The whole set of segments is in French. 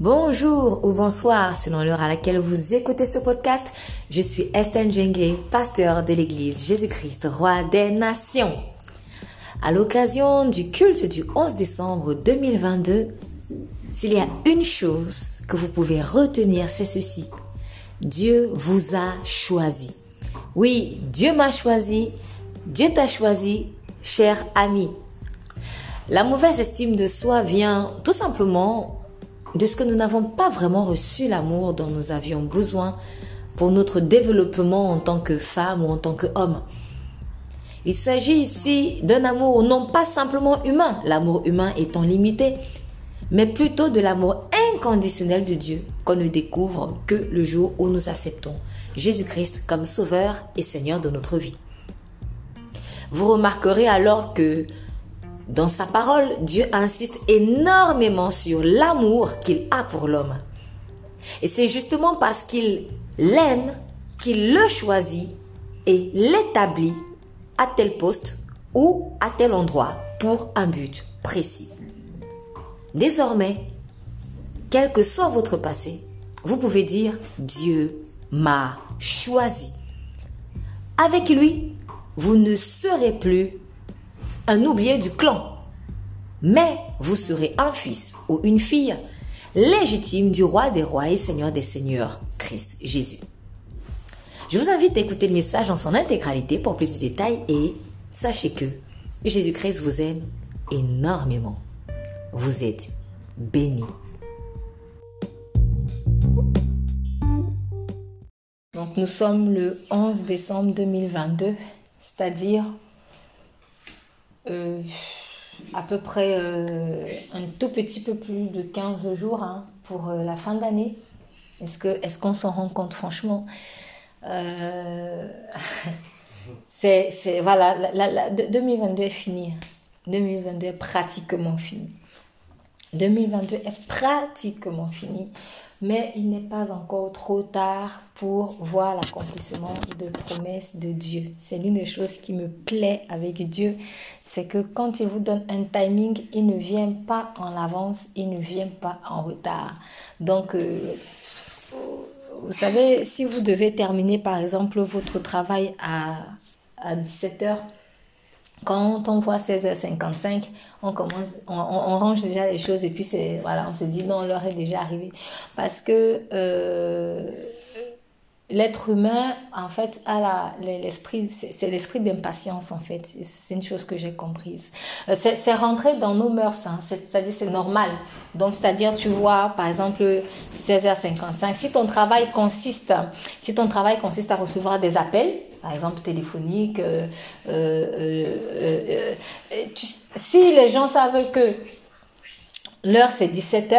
Bonjour ou bonsoir selon l'heure à laquelle vous écoutez ce podcast. Je suis Estelle Djengue, pasteur de l'église Jésus-Christ, roi des nations. À l'occasion du culte du 11 décembre 2022, s'il y a une chose que vous pouvez retenir, c'est ceci. Dieu vous a choisi. Oui, Dieu m'a choisi. Dieu t'a choisi, cher ami. La mauvaise estime de soi vient tout simplement de ce que nous n'avons pas vraiment reçu l'amour dont nous avions besoin pour notre développement en tant que femme ou en tant qu'homme. Il s'agit ici d'un amour non pas simplement humain, l'amour humain étant limité, mais plutôt de l'amour inconditionnel de Dieu qu'on ne découvre que le jour où nous acceptons Jésus-Christ comme Sauveur et Seigneur de notre vie. Vous remarquerez alors que dans sa parole, Dieu insiste énormément sur l'amour qu'il a pour l'homme. Et c'est justement parce qu'il l'aime qu'il le choisit et l'établit à tel poste ou à tel endroit pour un but précis. Désormais, quel que soit votre passé, vous pouvez dire Dieu m'a choisi. Avec lui, vous ne serez plus un oublié du clan. Mais vous serez un fils ou une fille légitime du roi des rois et seigneur des seigneurs, Christ Jésus. Je vous invite à écouter le message en son intégralité pour plus de détails et sachez que Jésus-Christ vous aime énormément. Vous êtes bénis. Donc nous sommes le 11 décembre 2022, c'est-à-dire euh, à peu près euh, un tout petit peu plus de 15 jours hein, pour euh, la fin d'année. Est-ce qu'on s'en rend compte franchement? Voilà, la, 2022 est fini. 2022 est pratiquement fini. 2022 est pratiquement fini mais il n'est pas encore trop tard pour voir l'accomplissement de promesses de Dieu. C'est l'une des choses qui me plaît avec Dieu, c'est que quand il vous donne un timing, il ne vient pas en avance, il ne vient pas en retard. Donc, euh, vous savez, si vous devez terminer par exemple votre travail à, à 17 heures, quand on voit 16h55, on commence, on, range déjà les choses et puis c'est, voilà, on se dit non, l'heure est déjà arrivée. Parce que euh, l'être humain, en fait, a l'esprit, c'est l'esprit d'impatience, en fait. C'est une chose que j'ai comprise. Euh, c'est rentré dans nos mœurs, hein. c'est-à-dire c'est normal. Donc, c'est-à-dire, tu vois, par exemple, 16h55, si ton travail consiste, si ton travail consiste à recevoir des appels, par exemple téléphoniques, euh, euh, si les gens savent que l'heure c'est 17h,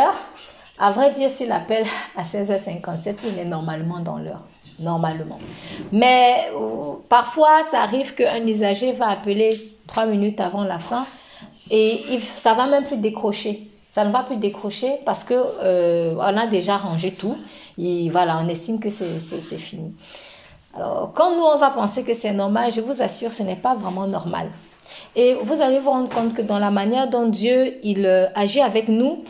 à vrai dire, s'il appelle à 16h57, il est normalement dans l'heure normalement. Mais euh, parfois, ça arrive qu'un usager va appeler trois minutes avant la fin et il, ça va même plus décrocher. Ça ne va plus décrocher parce que euh, on a déjà rangé tout. Et voilà, on estime que c'est fini. Alors, quand nous, on va penser que c'est normal, je vous assure, ce n'est pas vraiment normal. Et vous allez vous rendre compte que dans la manière dont Dieu il euh, agit avec nous,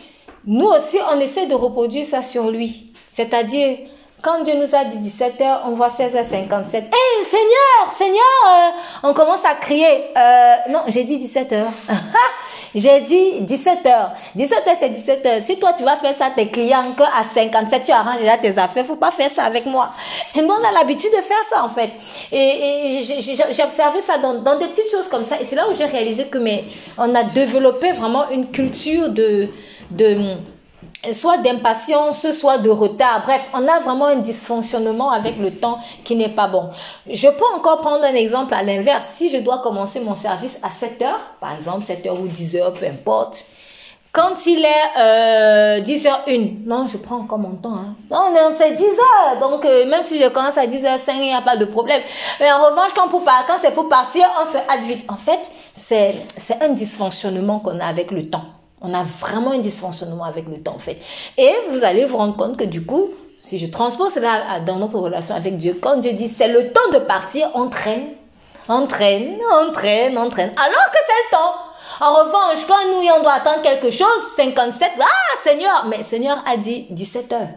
nous aussi, on essaie de reproduire ça sur lui. C'est-à-dire, quand Dieu nous a dit 17h, on voit 16h57. Hé, hey, Seigneur, Seigneur, euh, on commence à crier. Euh, non, j'ai dit 17h. j'ai dit 17h. 17h, c'est 17h. Si toi, tu vas faire ça à tes clients, qu'à 57, tu arranges déjà tes affaires, faut pas faire ça avec moi. Et nous, on a l'habitude de faire ça, en fait. Et, j'ai observé ça dans, dans des petites choses comme ça. Et c'est là où j'ai réalisé que, mais, on a développé vraiment une culture de, de, soit d'impatience, soit de retard. Bref, on a vraiment un dysfonctionnement avec le temps qui n'est pas bon. Je peux encore prendre un exemple à l'inverse. Si je dois commencer mon service à 7 heures, par exemple 7 heures ou 10 heures, peu importe. Quand il est euh, 10h01, non, je prends encore mon temps. Hein. Non, c'est 10 heures. Donc, euh, même si je commence à 10h05, il n'y a pas de problème. Mais en revanche, quand, quand c'est pour partir, on se hâte vite. En fait, c'est un dysfonctionnement qu'on a avec le temps. On a vraiment un dysfonctionnement avec le temps, en fait. Et vous allez vous rendre compte que du coup, si je transpose cela dans notre relation avec Dieu, quand Dieu dit c'est le temps de partir, on traîne, on traîne, on traîne, on traîne, alors que c'est le temps. En revanche, quand nous, on doit attendre quelque chose, 57, ah, Seigneur, mais Seigneur a dit 17 heures.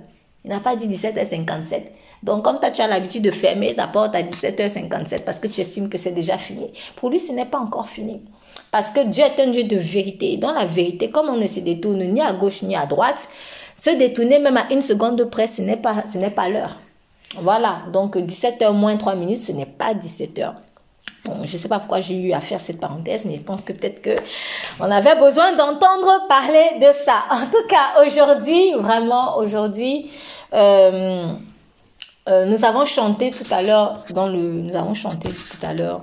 Il n'a pas dit 17h57. Donc, comme tu as l'habitude de fermer ta porte à 17h57 parce que tu estimes que c'est déjà fini, pour lui, ce n'est pas encore fini. Parce que Dieu est un Dieu de vérité. dans la vérité, comme on ne se détourne ni à gauche ni à droite, se détourner même à une seconde de près, ce n'est pas, pas l'heure. Voilà. Donc, 17h moins 3 minutes, ce n'est pas 17h. Bon, je ne sais pas pourquoi j'ai eu à faire cette parenthèse, mais je pense que peut-être que on avait besoin d'entendre parler de ça. En tout cas, aujourd'hui, vraiment aujourd'hui, euh, euh, nous avons chanté tout à l'heure dans le, nous avons chanté tout à l'heure.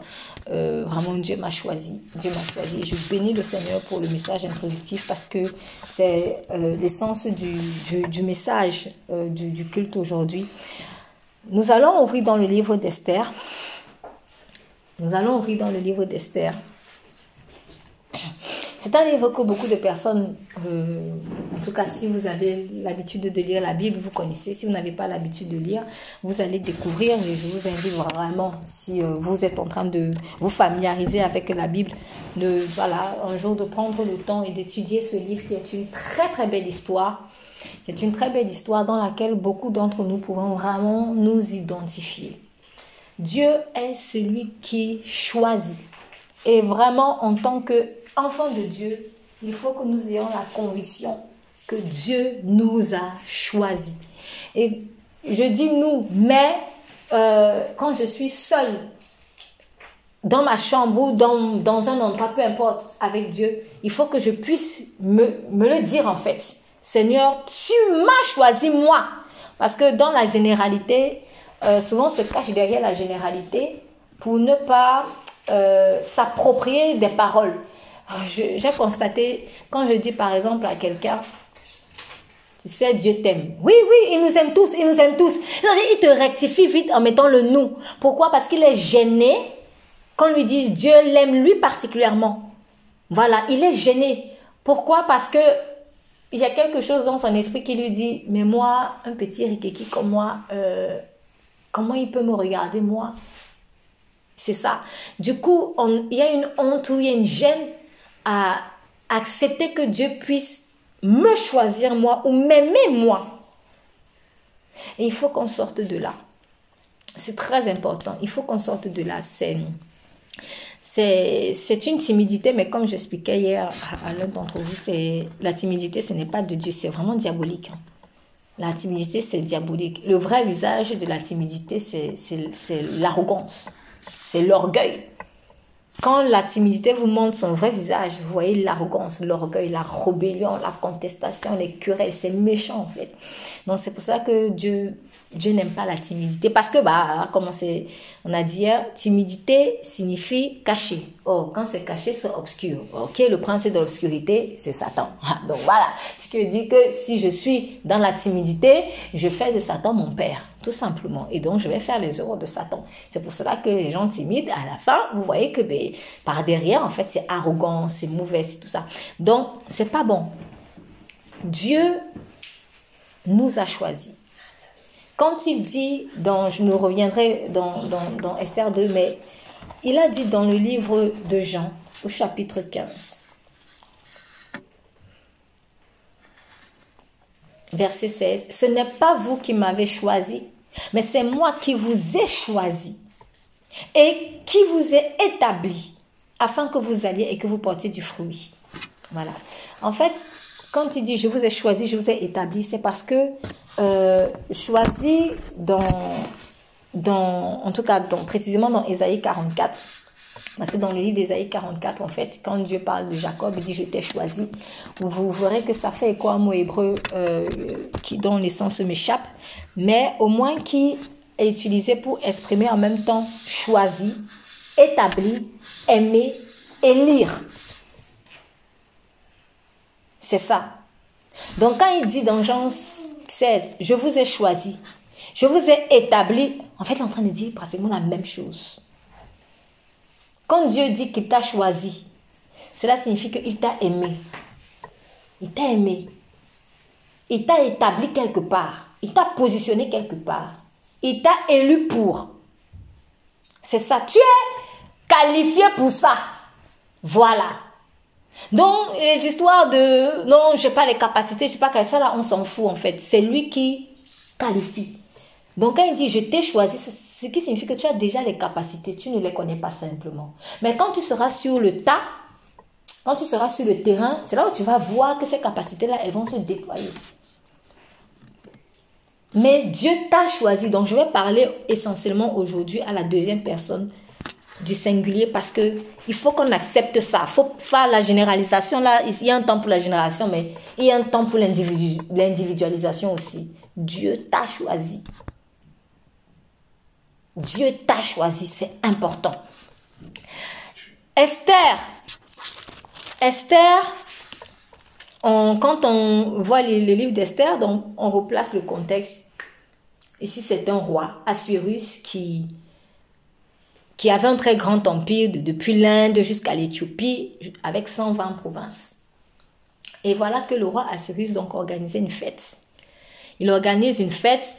Euh, vraiment, Dieu m'a choisi. Dieu m'a choisi. Je bénis le Seigneur pour le message introductif parce que c'est l'essence du, message du, du culte aujourd'hui. Nous allons ouvrir dans le livre d'Esther. Nous allons ouvrir dans le livre d'Esther. C'est un livre que beaucoup de personnes, euh, en tout cas si vous avez l'habitude de lire la Bible, vous connaissez. Si vous n'avez pas l'habitude de lire, vous allez découvrir. Et je vous invite vraiment, si euh, vous êtes en train de vous familiariser avec la Bible, de, voilà, un jour de prendre le temps et d'étudier ce livre qui est une très très belle histoire. Qui est une très belle histoire dans laquelle beaucoup d'entre nous pouvons vraiment nous identifier. Dieu est celui qui choisit. Et vraiment, en tant qu'enfant de Dieu, il faut que nous ayons la conviction que Dieu nous a choisis. Et je dis nous, mais euh, quand je suis seule dans ma chambre ou dans, dans, un endroit, peu importe, avec Dieu, il faut que je puisse me, me le dire en fait. Seigneur, tu m'as choisi moi. Parce que dans la généralité, euh, souvent se cache derrière la généralité pour ne pas euh, s'approprier des paroles. J'ai constaté, quand je dis par exemple à quelqu'un, tu sais, Dieu t'aime. Oui, oui, il nous aime tous, il nous aime tous. Il te rectifie vite en mettant le nous. Pourquoi? Parce qu'il est gêné quand lui dise Dieu l'aime lui particulièrement. Voilà, il est gêné. Pourquoi? Parce que il y a quelque chose dans son esprit qui lui dit, mais moi, un petit rikiki comme moi, euh, Comment il peut me regarder moi? C'est ça. Du coup, il y a une honte ou il y a une gêne à accepter que Dieu puisse me choisir moi ou m'aimer moi. Et il faut qu'on sorte de là. C'est très important. Il faut qu'on sorte de scène. C'est une timidité, mais comme j'expliquais hier à, l'un d'entre vous, la timidité, ce n'est pas de Dieu, c'est vraiment diabolique. Hein. La timidité, c'est diabolique. Le vrai visage de la timidité, c'est l'arrogance, c'est l'orgueil. Quand la timidité vous montre son vrai visage, vous voyez l'arrogance, l'orgueil, la rébellion, la contestation, les querelles, c'est méchant en fait. Donc c'est pour ça que Dieu Dieu n'aime pas la timidité parce que, bah, comme on, a dit hier, timidité signifie caché. Oh, quand c'est caché, c'est obscur. Ok, le prince de l'obscurité, c'est Satan. Donc voilà, ce qui veut dire que si je suis dans la timidité, je fais de Satan mon père, tout simplement. Et donc, je vais faire les œuvres de Satan. C'est pour cela que les gens timides, à la fin, vous voyez que ben, par derrière, en fait, c'est arrogant, c'est mauvais, c'est tout ça. Donc, c'est pas bon. Dieu nous a choisis. Quand il dit, dans, je nous reviendrai dans, dans, Esther 2, mais il a dit dans le livre de Jean, au chapitre 15, verset 16, ce n'est pas vous qui m'avez choisi, mais c'est moi qui vous ai choisi et qui vous ai établi afin que vous alliez et que vous portiez du fruit. Voilà. En fait, quand il dit je vous ai choisi, je vous ai établi, c'est parce que euh, choisi dans, en tout cas, dans, précisément dans Ésaïe 44, c'est dans le livre d'Ésaïe 44, en fait, quand Dieu parle de Jacob, il dit Je t'ai choisi. Vous verrez que ça fait quoi un mot hébreu euh, qui, dont l'essence m'échappe, mais au moins qui est utilisé pour exprimer en même temps choisi, établi, aimer, élire. C'est ça. Donc quand il dit dans Jean 16, je vous ai choisi, je vous ai établi, en fait il est en train de dire pratiquement la même chose. Quand Dieu dit qu'il t'a choisi, cela signifie qu'il t'a aimé. Il t'a aimé. Il t'a établi quelque part. Il t'a positionné quelque part. Il t'a élu pour. C'est ça. Tu es qualifié pour ça. Voilà. Donc, les histoires de non, j'ai pas les capacités, je sais pas ça là, on s'en fout en fait. C'est lui qui qualifie. Donc, quand il dit je t'ai choisi, ce qui signifie que tu as déjà les capacités, tu ne les connais pas simplement. Mais quand tu seras sur le tas, quand tu seras sur le terrain, c'est là où tu vas voir que ces capacités-là, elles vont se déployer. Mais Dieu t'a choisi. Donc, je vais parler essentiellement aujourd'hui à la deuxième personne du singulier parce que il faut qu'on accepte ça. Il faut faire la généralisation. Là, il y a un temps pour la génération, mais il y a un temps pour l'individualisation aussi. Dieu t'a choisi. Dieu t'a choisi, c'est important. Esther. Esther, quand on voit le, livre d'Esther, on replace le contexte. Ici, c'est un roi, Assuérus, qui, qui avait un très grand empire depuis l'Inde jusqu'à l'Éthiopie, avec 120 provinces. Et voilà que le roi Assuérus donc organisait une fête. Il organise une fête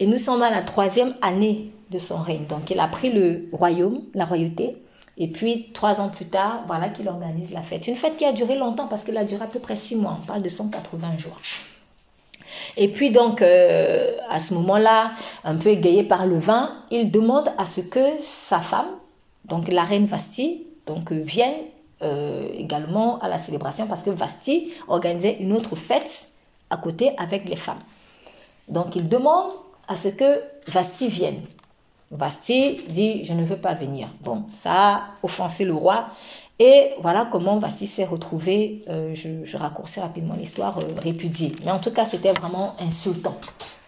et nous sommes à la troisième année de son règne. Donc il a pris le royaume, la royauté, et puis, trois ans plus tard, voilà qu'il organise la fête. Une fête qui a duré longtemps parce qu'elle a duré à peu près six mois. On parle de 180 jours. Et puis donc, euh, à ce moment-là, un peu égayé par le vin, il demande à ce que sa femme, donc la reine Vasti, donc vienne euh, également à la célébration parce que Vasti organisait une autre fête à côté avec les femmes. Donc il demande à ce que Vasti vienne. Vasti dit je ne veux pas venir. Bon, ça a offensé le roi. Et voilà comment Vasti s'est retrouvé, euh, je, raccourcis rapidement l'histoire, euh, répudié. Mais en tout cas, c'était vraiment insultant.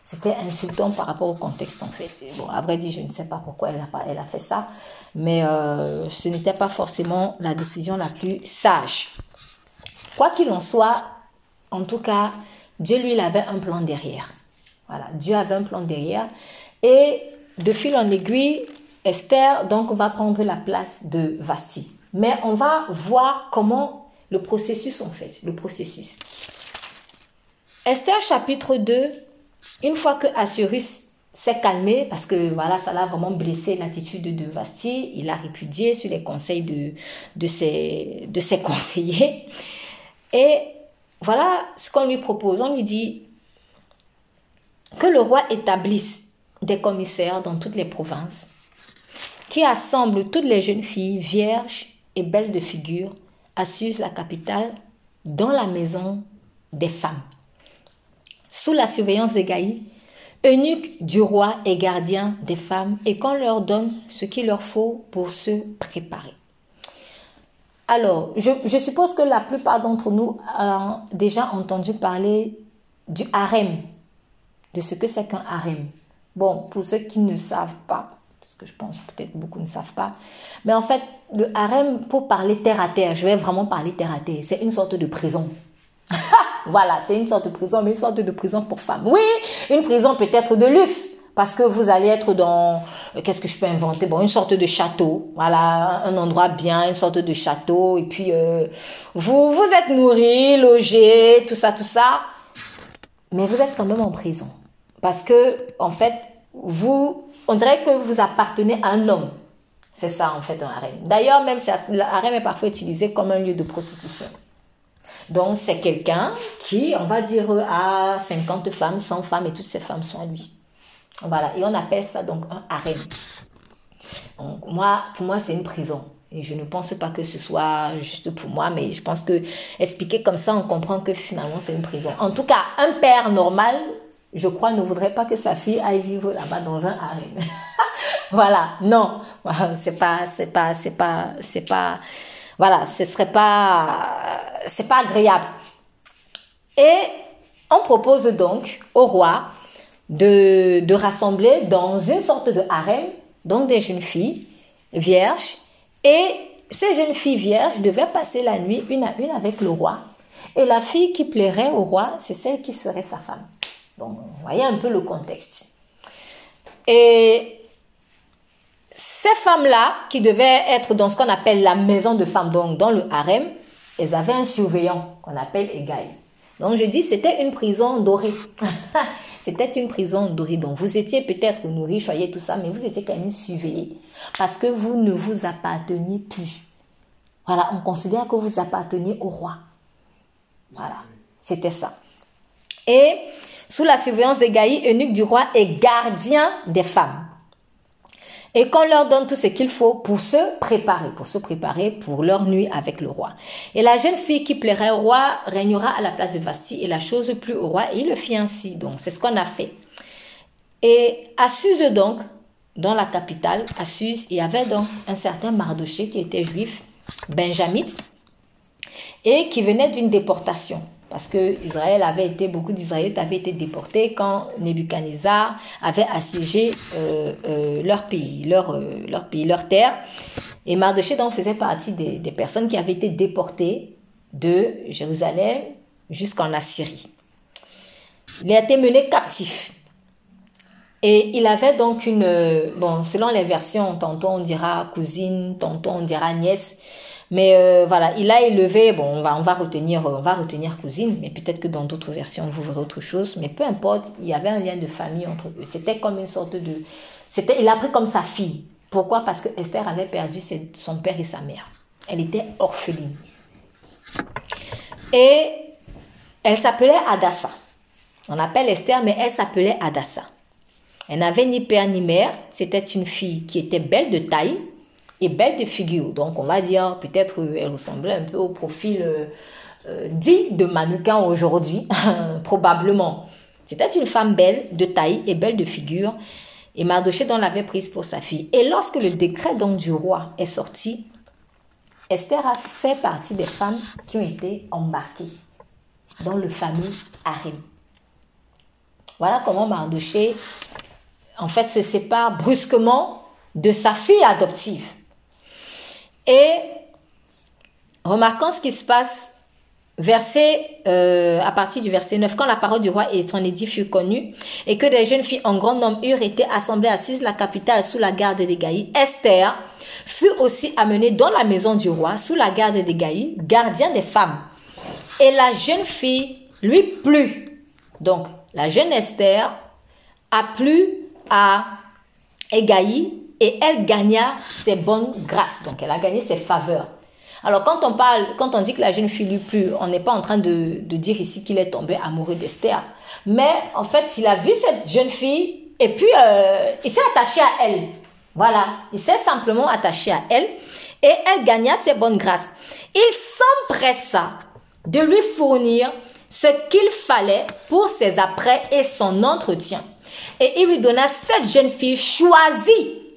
C'était insultant par rapport au contexte en fait. Bon, à vrai dire, je ne sais pas pourquoi elle a, pas, fait ça, mais euh, ce n'était pas forcément la décision la plus sage. Quoi qu'il en soit, en tout cas, Dieu lui il avait un plan derrière. Voilà, Dieu avait un plan derrière. Et de fil en aiguille, Esther donc va prendre la place de Vasti. Mais on va voir comment le processus en fait, le processus. Esther chapitre 2, une fois que Assuris s'est calmé parce que voilà, ça l'a vraiment blessé l'attitude de Vasti, il a répudié sur les conseils de, ses conseillers. Et voilà ce qu'on lui propose. On lui dit que le roi établisse des commissaires dans toutes les provinces, qui assemblent toutes les jeunes filles vierges et belles de figure à Suse, la capitale, dans la maison des femmes, sous la surveillance des gaïs, eunuques du roi et gardiens des femmes, et qu'on leur donne ce qu'il leur faut pour se préparer. Alors, je, je suppose que la plupart d'entre nous ont déjà entendu parler du harem, de ce que c'est qu'un harem. Bon, pour ceux qui ne savent pas, parce que je pense peut-être beaucoup ne savent pas, mais en fait, le harem, pour parler terre à terre, je vais vraiment parler terre à terre, c'est une sorte de prison. voilà, c'est une sorte de prison, mais une sorte de prison pour femmes. Oui, une prison peut-être de luxe, parce que vous allez être dans, euh, qu'est-ce que je peux inventer? Bon, une sorte de château, voilà, un endroit bien, une sorte de château, et puis euh, vous vous êtes nourri, logé, tout ça, tout ça, mais vous êtes quand même en prison. Parce que, en fait, vous, on dirait que vous appartenez à un homme. C'est ça, en fait, un harem. D'ailleurs, même, le harem est parfois utilisé comme un lieu de prostitution. Donc, c'est quelqu'un qui, on va dire, a 50 femmes, 100 femmes, et toutes ces femmes sont à lui. Voilà. Et on appelle ça donc un harem. Donc, moi, pour moi, c'est une prison. Et je ne pense pas que ce soit juste pour moi, mais je pense que expliquer comme ça, on comprend que finalement, c'est une prison. En tout cas, un père normal je crois, ne voudrait pas que sa fille aille vivre là-bas dans un harem. voilà, non, c'est pas, c'est pas, c'est pas, c'est pas, voilà, ce serait pas, c'est pas agréable. Et on propose donc au roi de, rassembler dans une sorte de harem, donc des jeunes filles vierges, et ces jeunes filles vierges devaient passer la nuit une à une avec le roi. Et la fille qui plairait au roi, c'est celle qui serait sa femme. Donc, vous voyez un peu le contexte. Et ces femmes-là, qui devaient être dans ce qu'on appelle la maison de femmes, donc dans le harem, elles avaient un surveillant qu'on appelle Egaï. Donc je dis, c'était une prison dorée. c'était une prison dorée. Donc vous étiez peut-être nourris, choyés, tout ça, mais vous étiez quand même surveillés. Parce que vous ne vous apparteniez plus. Voilà, on considère que vous apparteniez au roi. Voilà, c'était ça. Et sous la surveillance des Gaïs, eunuque du roi et gardien des femmes. Et qu'on leur donne tout ce qu'il faut pour se préparer, pour se préparer pour leur nuit avec le roi. Et la jeune fille qui plairait au roi régnera à la place de Vasti et la chose plus au roi et il le fit ainsi. Donc c'est ce qu'on a fait. Et à Suse donc, dans la capitale, à Suse, il y avait donc un certain Mardoché qui était juif, benjamite, et qui venait d'une déportation. Parce que Israël avait été, beaucoup d'Israélites avaient été déportés quand Nebuchadnezzar avait assiégé euh, euh, leur pays, leur, euh, leur pays, leur terre. Et Mardoché donc faisait partie des, des personnes qui avaient été déportées de Jérusalem jusqu'en Assyrie. Il a été mené captif. Et il avait donc une, bon, selon les versions, tantôt on dira cousine, tantôt on dira nièce, mais euh, voilà, il a élevé, bon, on va, on va retenir, on va retenir cousine, mais peut-être que dans d'autres versions vous verrez autre chose. Mais peu importe, il y avait un lien de famille entre eux. C'était comme une sorte de, c'était, il a pris comme sa fille. Pourquoi? Parce que Esther avait perdu son père et sa mère. Elle était orpheline. Et elle s'appelait Adassa. On appelle Esther, mais elle s'appelait Adassa. Elle n'avait ni père ni mère. C'était une fille qui était belle de taille, et belle de figure. Donc on va dire peut-être elle ressemblait un peu au profil euh, euh, dit de mannequin aujourd'hui, probablement. C'était une femme belle de taille et belle de figure. Et Mardoché donc l'avait prise pour sa fille. Et lorsque le décret donc du roi est sorti, Esther a fait partie des femmes qui ont été embarquées dans le fameux harem. Voilà comment Mardoché, en fait, se sépare brusquement de sa fille adoptive. Et remarquons ce qui se passe verset, euh, à partir du verset 9, quand la parole du roi et son édit furent connue, et que des jeunes filles en grand nombre eurent été assemblées à Suse, la capitale, sous la garde des Gaïs, Esther fut aussi amenée dans la maison du roi, sous la garde des Gaïs, gardien des femmes. Et la jeune fille lui plut. Donc, la jeune Esther a plu à Egaï et elle gagna ses bonnes grâces. Donc, elle a gagné ses faveurs. Alors, quand on parle, quand on dit que la jeune fille lui plut, on n'est pas en train de, dire ici qu'il est tombé amoureux d'Esther. Mais, en fait, il a vu cette jeune fille et puis euh, il s'est attaché à elle. Voilà. Il s'est simplement attaché à elle et elle gagna ses bonnes grâces. Il s'empressa de lui fournir ce qu'il fallait pour ses apprêts et son entretien. Et il lui donna cette jeune fille choisie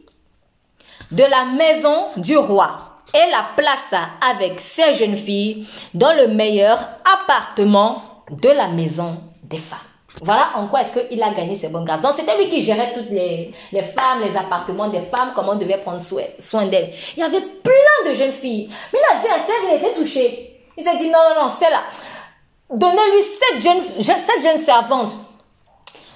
de la maison du roi et la plaça avec ses jeunes filles dans le meilleur appartement de la maison des femmes. Voilà en quoi est-ce qu'il a gagné ses bonnes grâces. Donc c'était lui qui gérait toutes les, les, femmes, les appartements des femmes, comment on devait prendre soin d'elles. Il y avait plein de jeunes filles. Mais la Esther, il était touché. Il s'est dit non, non, non, c'est là. Donnez-lui cette jeune, cette jeune servante.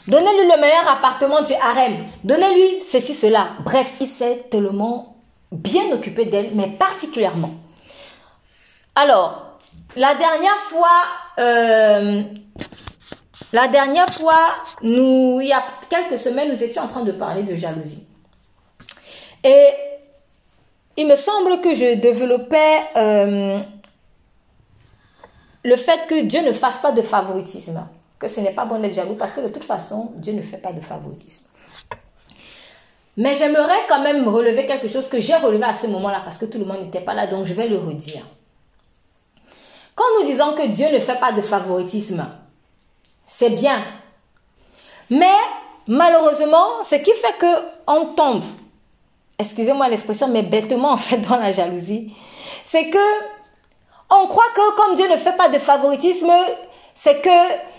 Donnez-lui le meilleur appartement du harem. Donnez-lui ceci, cela. Bref, il s'est tellement bien occupé d'elle, mais particulièrement. Alors, la dernière fois, euh, la dernière fois, nous, il y a quelques semaines, nous étions en train de parler de jalousie. Et il me semble que je développais euh, le fait que Dieu ne fasse pas de favoritisme, que ce n'est pas bon d'être jaloux parce que de toute façon, Dieu ne fait pas de favoritisme. Mais j'aimerais quand même relever quelque chose que j'ai relevé à ce moment-là parce que tout le monde n'était pas là, donc je vais le redire. Quand nous disons que Dieu ne fait pas de favoritisme, c'est bien. Mais malheureusement, ce qui fait que on tombe, excusez-moi l'expression, mais bêtement en fait dans la jalousie, c'est que on croit que comme Dieu ne fait pas de favoritisme, c'est que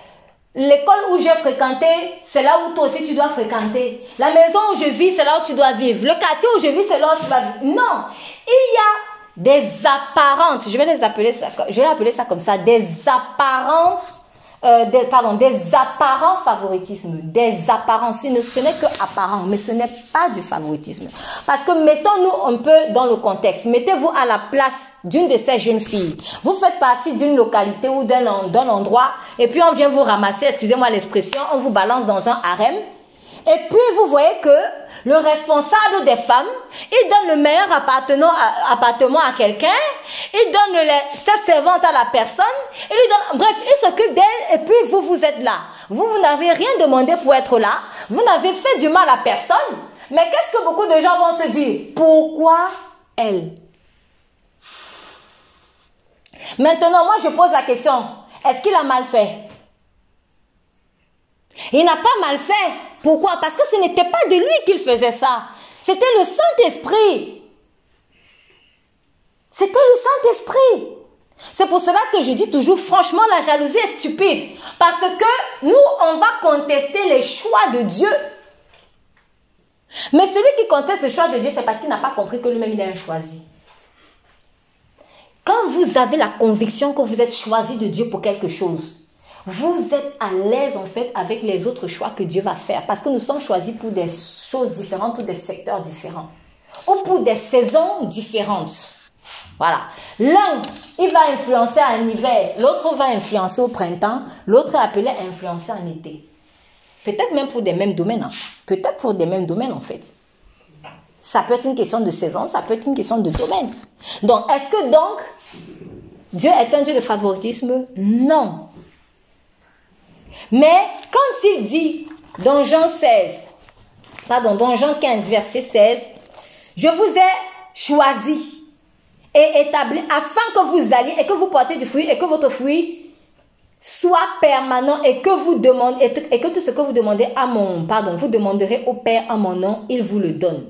l'école où j'ai fréquenté, c'est là où toi aussi tu dois fréquenter. La maison où je vis, c'est là où tu dois vivre. Le quartier où je vis, c'est là où tu vas vivre. Non, il y a des apparentes, je vais les appeler ça, comme ça, des apparentes euh, des, pardon, des apparents favoritismes, des apparences. Ce n'est que apparent, mais ce n'est pas du favoritisme. Parce que mettons-nous un peu dans le contexte. Mettez-vous à la place d'une de ces jeunes filles. Vous faites partie d'une localité ou d'un endroit, et puis on vient vous ramasser, excusez-moi l'expression, on vous balance dans un harem. Et puis vous voyez que le responsable des femmes, il donne le meilleur appartement à, quelqu'un, il donne les, cette servante à la personne, il lui donne, bref, il s'occupe d'elle et puis vous, vous êtes là. Vous, vous n'avez rien demandé pour être là, vous n'avez fait du mal à personne, mais qu'est-ce que beaucoup de gens vont se dire? Pourquoi elle? Maintenant, moi, je pose la question, est-ce qu'il a mal fait? Il n'a pas mal fait. Pourquoi? Parce que ce n'était pas de lui qu'il faisait ça. C'était le Saint-Esprit. C'était le Saint-Esprit. C'est pour cela que je dis toujours, franchement, la jalousie est stupide. Parce que nous, on va contester les choix de Dieu. Mais celui qui conteste le choix de Dieu, c'est parce qu'il n'a pas compris que lui-même, il est un choisi. Quand vous avez la conviction que vous êtes choisi de Dieu pour quelque chose, vous êtes à l'aise en fait avec les autres choix que Dieu va faire parce que nous sommes choisis pour des choses différentes ou des secteurs différents ou pour des saisons différentes. Voilà. L'un, il va influencer en hiver, l'autre va influencer au printemps, l'autre est appelé à influencer en été. Peut-être même pour des mêmes domaines. Hein. Peut-être pour des mêmes domaines en fait. Ça peut être une question de saison, ça peut être une question de domaine. Donc, est-ce que donc Dieu est un Dieu de favoritisme? Non. Mais quand il dit dans Jean 16, pardon, dans Jean 15, verset 16, je vous ai choisi et établi afin que vous alliez et que vous portez du fruit et que votre fruit soit permanent et que vous demandez et, que tout ce que vous demandez à mon pardon, vous demanderez au Père en mon nom, il vous le donne.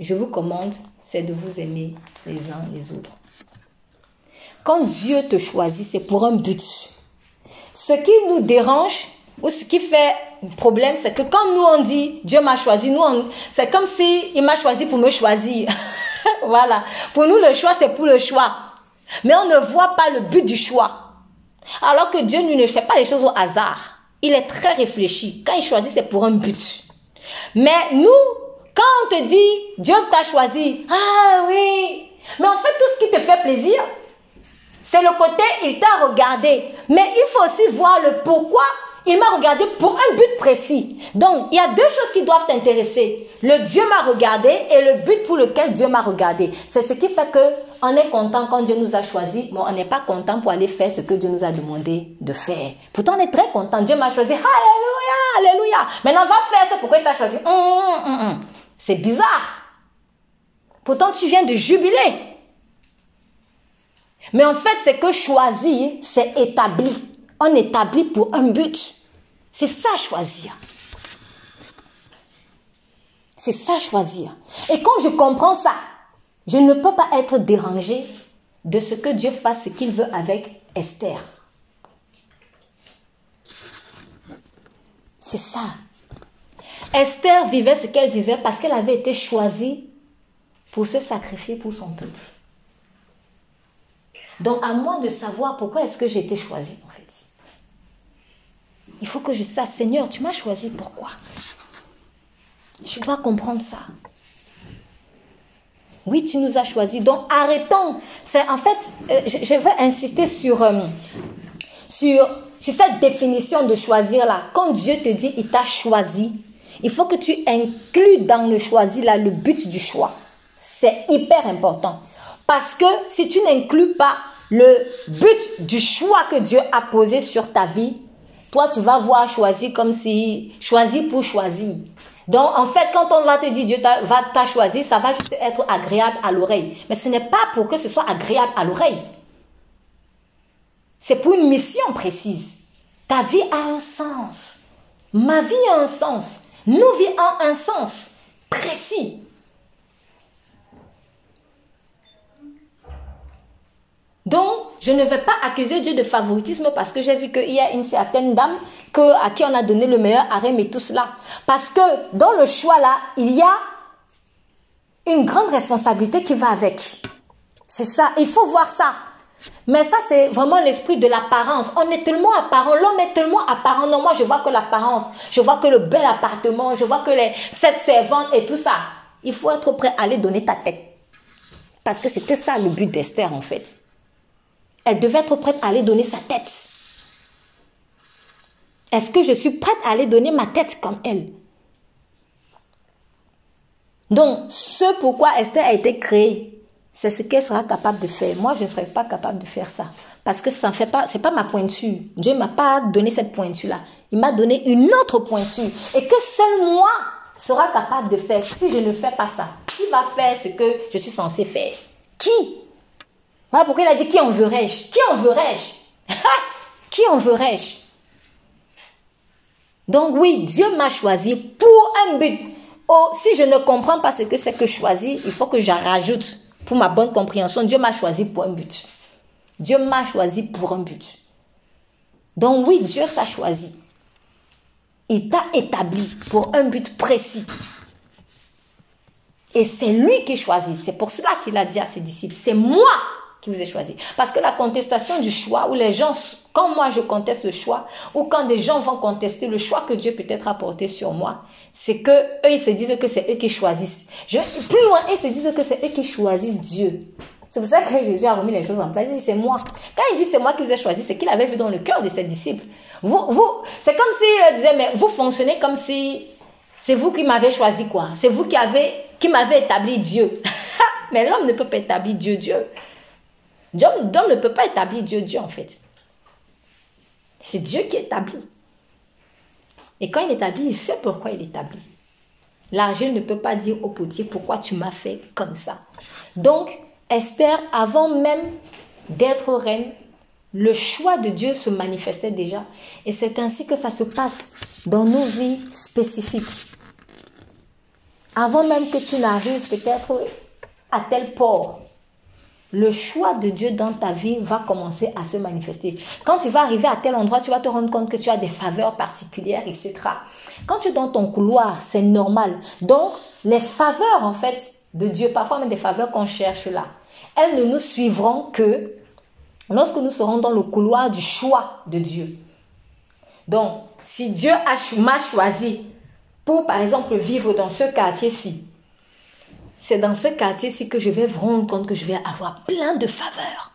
Je vous commande, c'est de vous aimer les uns les autres. Quand Dieu te choisit, c'est pour un but. Ce qui nous dérange ou ce qui fait problème, c'est que quand nous on dit Dieu m'a choisi, nous c'est comme si il m'a choisi pour me choisir. voilà. Pour nous le choix c'est pour le choix. Mais on ne voit pas le but du choix. Alors que Dieu ne fait pas les choses au hasard. Il est très réfléchi. Quand il choisit, c'est pour un but. Mais nous, quand on te dit Dieu t'a choisi, ah oui, mais en fait tout ce qui te fait plaisir, c'est le côté il t'a regardé. Mais il faut aussi voir le pourquoi il m'a regardé pour un but précis. Donc, il y a deux choses qui doivent t'intéresser. Le Dieu m'a regardé et le but pour lequel Dieu m'a regardé. C'est ce qui fait que on est content quand Dieu nous a choisi, mais on n'est pas content pour aller faire ce que Dieu nous a demandé de faire. Pourtant, on est très content. Dieu m'a choisi. Alléluia, alléluia. Maintenant, va faire ce pourquoi il t'a choisi. Hum, hum, hum, C'est bizarre. Pourtant, tu viens de jubiler. Mais en fait, c'est que choisir, c'est établi. On établit pour un but. C'est ça choisir. C'est ça choisir. Et quand je comprends ça, je ne peux pas être dérangé de ce que Dieu fasse ce qu'il veut avec Esther. C'est ça. Esther vivait ce qu'elle vivait parce qu'elle avait été choisie pour se sacrifier pour son peuple. Donc, à moi de savoir pourquoi est-ce que j'ai été choisie, en fait. Il faut que je sache, Seigneur, tu m'as choisi, pourquoi? Je dois comprendre ça. Oui, tu nous as choisis. Donc, arrêtons. C'est en fait, euh, je, veux insister sur, euh, sur, sur cette définition de choisir là. Quand Dieu te dit, il t'a choisi, il faut que tu inclues dans le choisi là le but du choix. C'est hyper important. Parce que si tu n'inclus pas le but du choix que Dieu a posé sur ta vie, toi tu vas voir choisir comme si choisir pour choisir. Donc en fait quand on va te dire Dieu va t'a choisi, ça va être agréable à l'oreille. Mais ce n'est pas pour que ce soit agréable à l'oreille. C'est pour une mission précise. Ta vie a un sens. Ma vie a un sens. Nos vies ont un sens précis. Donc, je ne vais pas accuser Dieu de favoritisme parce que j'ai vu qu'il y a une certaine dame que, à qui on a donné le meilleur harem et tout cela. Parce que dans le choix là, il y a une grande responsabilité qui va avec. C'est ça, il faut voir ça. Mais ça, c'est vraiment l'esprit de l'apparence. On est tellement apparent, l'homme est tellement apparent. Non, moi, je vois que l'apparence, je vois que le bel appartement, je vois que les sept servantes et tout ça. Il faut être prêt à aller donner ta tête. Parce que c'était ça le but d'Esther, en fait. Elle devait être prête à aller donner sa tête. Est-ce que je suis prête à aller donner ma tête comme elle? Donc, ce pourquoi Esther a été créée, c'est ce qu'elle sera capable de faire. Moi, je ne serais pas capable de faire ça. Parce que ça ne fait pas, pas ma pointure. Dieu ne m'a pas donné cette pointure-là. Il m'a donné une autre pointure. Et que seul moi sera capable de faire si je ne fais pas ça. Qui va faire ce que je suis censé faire? Qui? Voilà pourquoi il a dit qui en verrai-je Qui en verrai-je Qui en verrai-je Donc oui, Dieu m'a choisi pour un but. Oh, si je ne comprends pas ce que c'est que choisir, il faut que j'en rajoute pour ma bonne compréhension. Dieu m'a choisi pour un but. Dieu m'a choisi pour un but. Donc oui, Dieu t'a choisi. Il t'a établi pour un but précis. Et c'est lui qui choisit. C'est pour cela qu'il a dit à ses disciples, c'est moi qui vous ai choisi. Parce que la contestation du choix, où les gens, quand moi je conteste le choix, ou quand des gens vont contester le choix que Dieu peut-être a porté sur moi, c'est que eux, ils se disent que c'est eux qui choisissent. Je, plus loin, ils se disent que c'est eux qui choisissent Dieu. C'est pour ça que Jésus a remis les choses en place. Il dit, c'est moi. Quand il dit c'est moi qui vous ai choisi, c'est qu'il avait vu dans le cœur de ses disciples. Vous, vous, c'est comme s'il disait, mais vous fonctionnez comme si c'est vous qui m'avez choisi, quoi. C'est vous qui avez, qui m'avez établi Dieu. mais l'homme ne peut pas établir Dieu, Dieu. L'homme ne peut pas établir Dieu, Dieu, en fait. C'est Dieu qui établit. Et quand il établit, il sait pourquoi il établit. L'argile ne peut pas dire au potier pourquoi tu m'as fait comme ça. Donc, Esther, avant même d'être reine, le choix de Dieu se manifestait déjà. Et c'est ainsi que ça se passe dans nos vies spécifiques. Avant même que tu n'arrives peut-être à tel port, le choix de Dieu dans ta vie va commencer à se manifester. Quand tu vas arriver à tel endroit, tu vas te rendre compte que tu as des faveurs particulières, etc. Quand tu es dans ton couloir, c'est normal. Donc, les faveurs, en fait, de Dieu, parfois même des faveurs qu'on cherche là, elles ne nous suivront que lorsque nous serons dans le couloir du choix de Dieu. Donc, si Dieu m'a choisi pour, par exemple, vivre dans ce quartier-ci, c'est dans ce quartier-ci que je vais me rendre compte que je vais avoir plein de faveurs.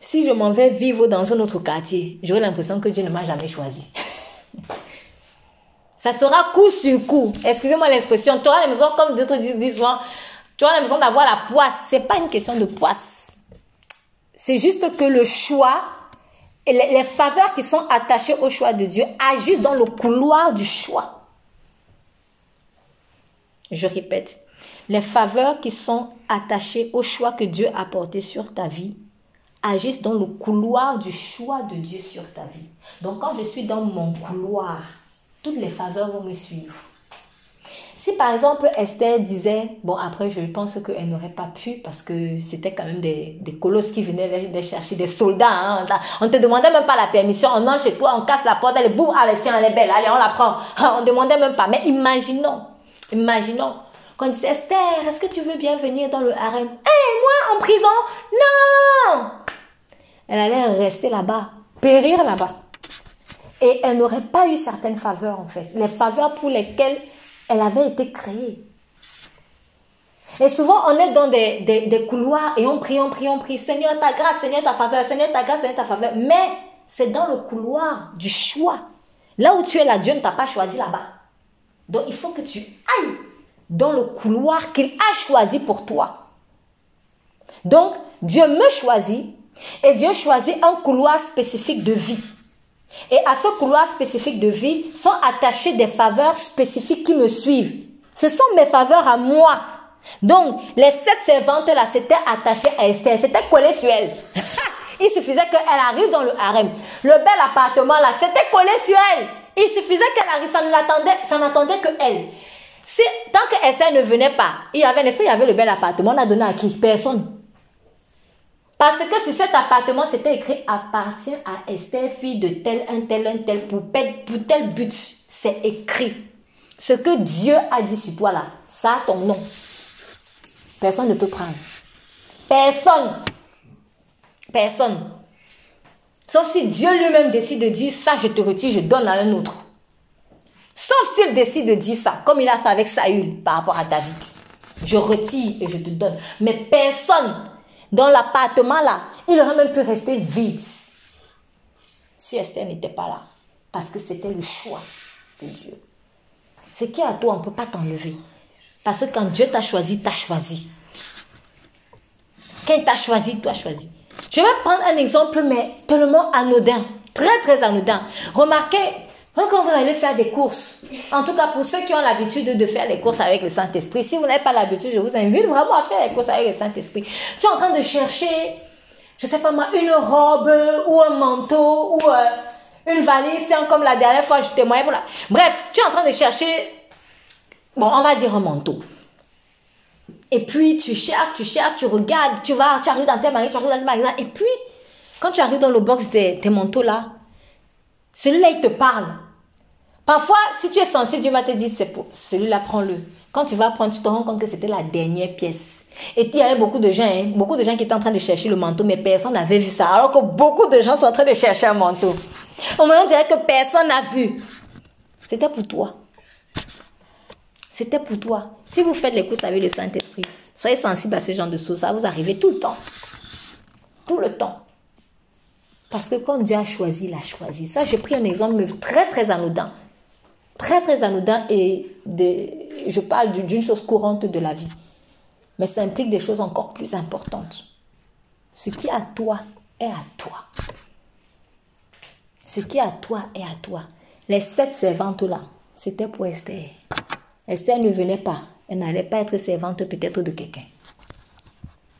Si je m'en vais vivre dans un autre quartier, j'aurai l'impression que Dieu ne m'a jamais choisi. Ça sera coup sur coup. Excusez-moi l'expression. Tu auras l'impression, comme d'autres disent souvent, tu as l'impression d'avoir la poisse. C'est pas une question de poisse. C'est juste que le choix et les, faveurs qui sont attachées au choix de Dieu agissent dans le couloir du choix. Je répète, les faveurs qui sont attachées au choix que Dieu a porté sur ta vie agissent dans le couloir du choix de Dieu sur ta vie. Donc quand je suis dans mon couloir, toutes les faveurs vont me suivre. Si par exemple Esther disait, bon après je pense qu'elle n'aurait pas pu parce que c'était quand même des, des colosses qui venaient les, chercher, des soldats. Hein, on te demandait même pas la permission, on entre chez toi, on casse la porte, elle est boum, allez tiens, elle est belle, allez on la prend. On demandait même pas. Mais imaginons, imaginons qu'on disait Esther, est-ce que tu veux bien venir dans le harem? Eh, moi en prison? Non Elle allait rester là-bas, périr là-bas. Et elle n'aurait pas eu certaines faveurs en fait. Les faveurs pour lesquelles elle avait été créée. Et souvent, on est dans des, des, couloirs et on prie, on prie, on prie. Seigneur, ta grâce, Seigneur, ta faveur, Seigneur, ta grâce, Seigneur, ta faveur. Mais c'est dans le couloir du choix. Là où tu es là, Dieu ne t'a pas choisi là-bas. Donc, il faut que tu ailles dans le couloir qu'il a choisi pour toi. Donc, Dieu me choisit et Dieu choisit un couloir spécifique de vie. Et à ce couloir spécifique de vie sont attachées des faveurs spécifiques qui me suivent. Ce sont mes faveurs à moi. Donc, les sept servantes-là s'étaient attachées à Esther, s'étaient collées sur elle. Il suffisait qu'elle arrive dans le harem. Le bel appartement là, c'était collé sur elle. Il suffisait qu'elle arrive, ça n'attendait, ça n'attendait que elle. Si, tant que Esther ne venait pas, il y avait, il y avait le bel appartement, on a donné à qui? Personne. Parce que sur cet appartement, c'était écrit appartient à Esther, fille de tel, un tel, un tel, pour, pour tel but. C'est écrit. Ce que Dieu a dit sur toi là, ça a ton nom. Personne ne peut prendre. Personne. Personne. Sauf si Dieu lui-même décide de dire ça, je te retire, je donne à un autre. Sauf s'il décide de dire ça, comme il a fait avec Saül par rapport à David. Je retire et je te donne. Mais personne dans l'appartement là, il aurait même pu rester vide si Esther n'était pas là. Parce que c'était le choix de Dieu. Ce qui est à toi, on ne peut pas t'enlever. Parce que quand Dieu t'a choisi, t'a choisi. Quand il t'a choisi, toi choisi. Je vais prendre un exemple, mais tellement anodin. Très, très anodin. Remarquez, quand vous allez faire des courses, en tout cas pour ceux qui ont l'habitude de faire les courses avec le Saint-Esprit, si vous n'avez pas l'habitude, je vous invite vraiment à faire les courses avec le Saint-Esprit. Tu es en train de chercher, je sais pas moi, une robe ou un manteau ou euh, une valise, comme la dernière fois, je témoignais pour la... Bref, tu es en train de chercher, bon, on va dire un manteau. Et puis, tu cherches, tu cherches, tu regardes, tu vas, tu arrives dans tes magasins, tu arrives dans tes magasins. Et puis, quand tu arrives dans le box des, tes manteaux là, celui-là, il te parle. Parfois, si tu es sensible, Dieu va te dire, c'est pour celui-là, prends-le. Quand tu vas prendre, tu te rends compte que c'était la dernière pièce. Et il y avait beaucoup de gens, hein, beaucoup de gens qui étaient en train de chercher le manteau, mais personne n'avait vu ça. Alors que beaucoup de gens sont en train de chercher un manteau. Au moment, dirait que personne n'a vu. C'était pour toi. C'était pour toi. Si vous faites les courses avec le Saint-Esprit, soyez sensible à ce genre de choses. Ça vous arrive tout le temps. Tout le temps. Parce que quand Dieu a choisi, il a choisi. Ça, j'ai pris un exemple très, très anodin. Très, très anodin et je parle d'une chose courante de la vie. Mais ça implique des choses encore plus importantes. Ce qui est à toi est à toi. Ce qui est à toi est à toi. Les sept servantes-là, c'était pour Esther. Esther ne venait pas. Elle n'allait pas être servante peut-être de quelqu'un.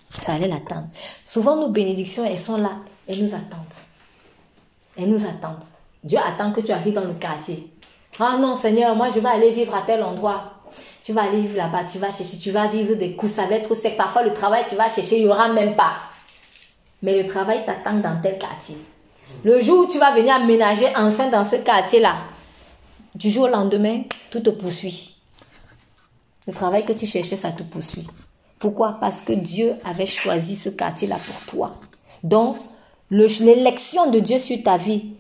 Ça allait l'attendre. Souvent, nos bénédictions, elles sont là. Elles nous attendent. Elles nous attendent. Dieu attend que tu arrives dans le quartier. Ah non, Seigneur, moi, je vais aller vivre à tel endroit. Tu vas aller vivre là-bas, tu vas chercher, tu vas vivre des coups, ça va être sec. Parfois, le travail, tu vas chercher, il n'y aura même pas. Mais le travail t'attend dans tel quartier. Le jour où tu vas venir aménager enfin dans ce quartier-là, du jour au lendemain, tout te poursuit. Le travail que tu cherchais, ça te poursuit. Pourquoi? Parce que Dieu avait choisi ce quartier-là pour toi. Donc, l'élection de Dieu sur ta vie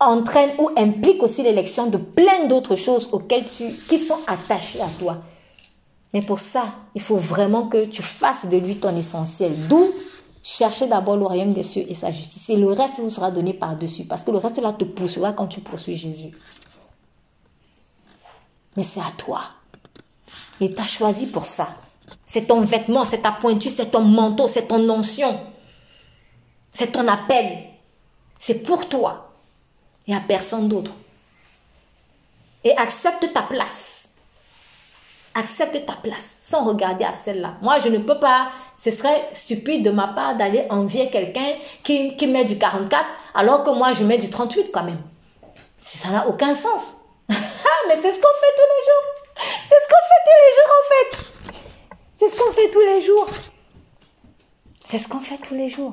entraîne ou implique aussi l'élection de plein d'autres choses auxquelles tu, qui sont attachées à toi. Mais pour ça, il faut vraiment que tu fasses de lui ton essentiel. D'où chercher d'abord le royaume des cieux et sa justice. Et le reste vous sera donné par-dessus. Parce que le reste là te poursuivra quand tu poursuis Jésus. Mais c'est à toi. Et t'as choisi pour ça. C'est ton vêtement, c'est ta pointure, c'est ton manteau, c'est ton onction. C'est ton appel. C'est pour toi. Et à personne d'autre. Et accepte ta place. Accepte ta place sans regarder à celle-là. Moi, je ne peux pas, ce serait stupide de ma part d'aller envier quelqu'un qui, qui met du 44 alors que moi, je mets du 38 quand même. Ça n'a aucun sens. Mais c'est ce qu'on fait tous les jours. C'est ce qu'on fait tous les jours en fait. C'est ce qu'on fait tous les jours. C'est ce qu'on fait tous les jours.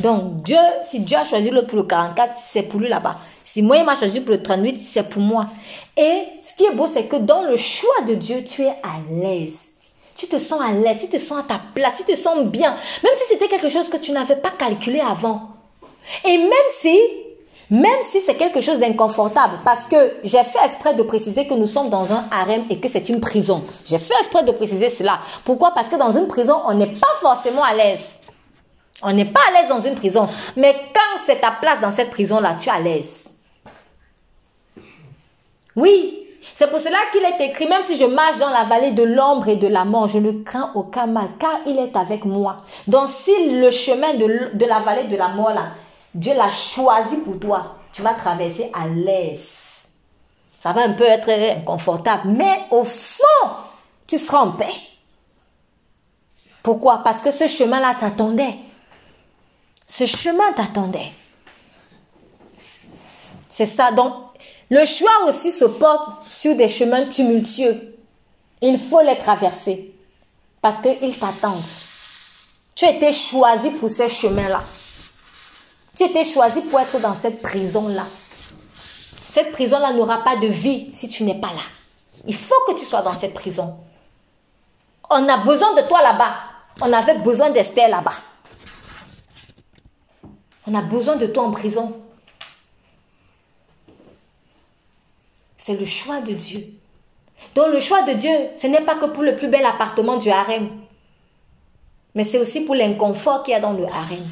Donc Dieu, si Dieu a choisi l'autre pour le 44, c'est pour lui là-bas. Si moi il m'a choisi pour le 38, c'est pour moi. Et ce qui est beau, c'est que dans le choix de Dieu, tu es à l'aise. Tu te sens à l'aise, tu te sens à ta place, tu te sens bien. Même si c'était quelque chose que tu n'avais pas calculé avant. Et même si même si c'est quelque chose d'inconfortable, parce que j'ai fait exprès de préciser que nous sommes dans un harem et que c'est une prison. J'ai fait exprès de préciser cela. Pourquoi? Parce que dans une prison, on n'est pas forcément à l'aise. On n'est pas à l'aise dans une prison. Mais quand c'est ta place dans cette prison-là, tu es à l'aise. Oui, c'est pour cela qu'il est écrit, même si je marche dans la vallée de l'ombre et de la mort, je ne crains aucun mal, car il est avec moi. Donc si le chemin de, de la vallée de la mort, là, Dieu l'a choisi pour toi. Tu vas traverser à l'aise. Ça va un peu être inconfortable, mais au fond, tu seras en paix. Pourquoi? Parce que ce chemin-là t'attendait. Ce chemin t'attendait. C'est ça. Donc, le choix aussi se porte sur des chemins tumultueux. Il faut les traverser parce qu'ils t'attendent. Tu as été choisi pour ces chemins-là. Tu étais choisi pour être dans cette prison-là. Cette prison-là n'aura pas de vie si tu n'es pas là. Il faut que tu sois dans cette prison. On a besoin de toi là-bas. On avait besoin d'Esther là-bas. On a besoin de toi en prison. C'est le choix de Dieu. Donc le choix de Dieu, ce n'est pas que pour le plus bel appartement du harem, mais c'est aussi pour l'inconfort qu'il y a dans le harem.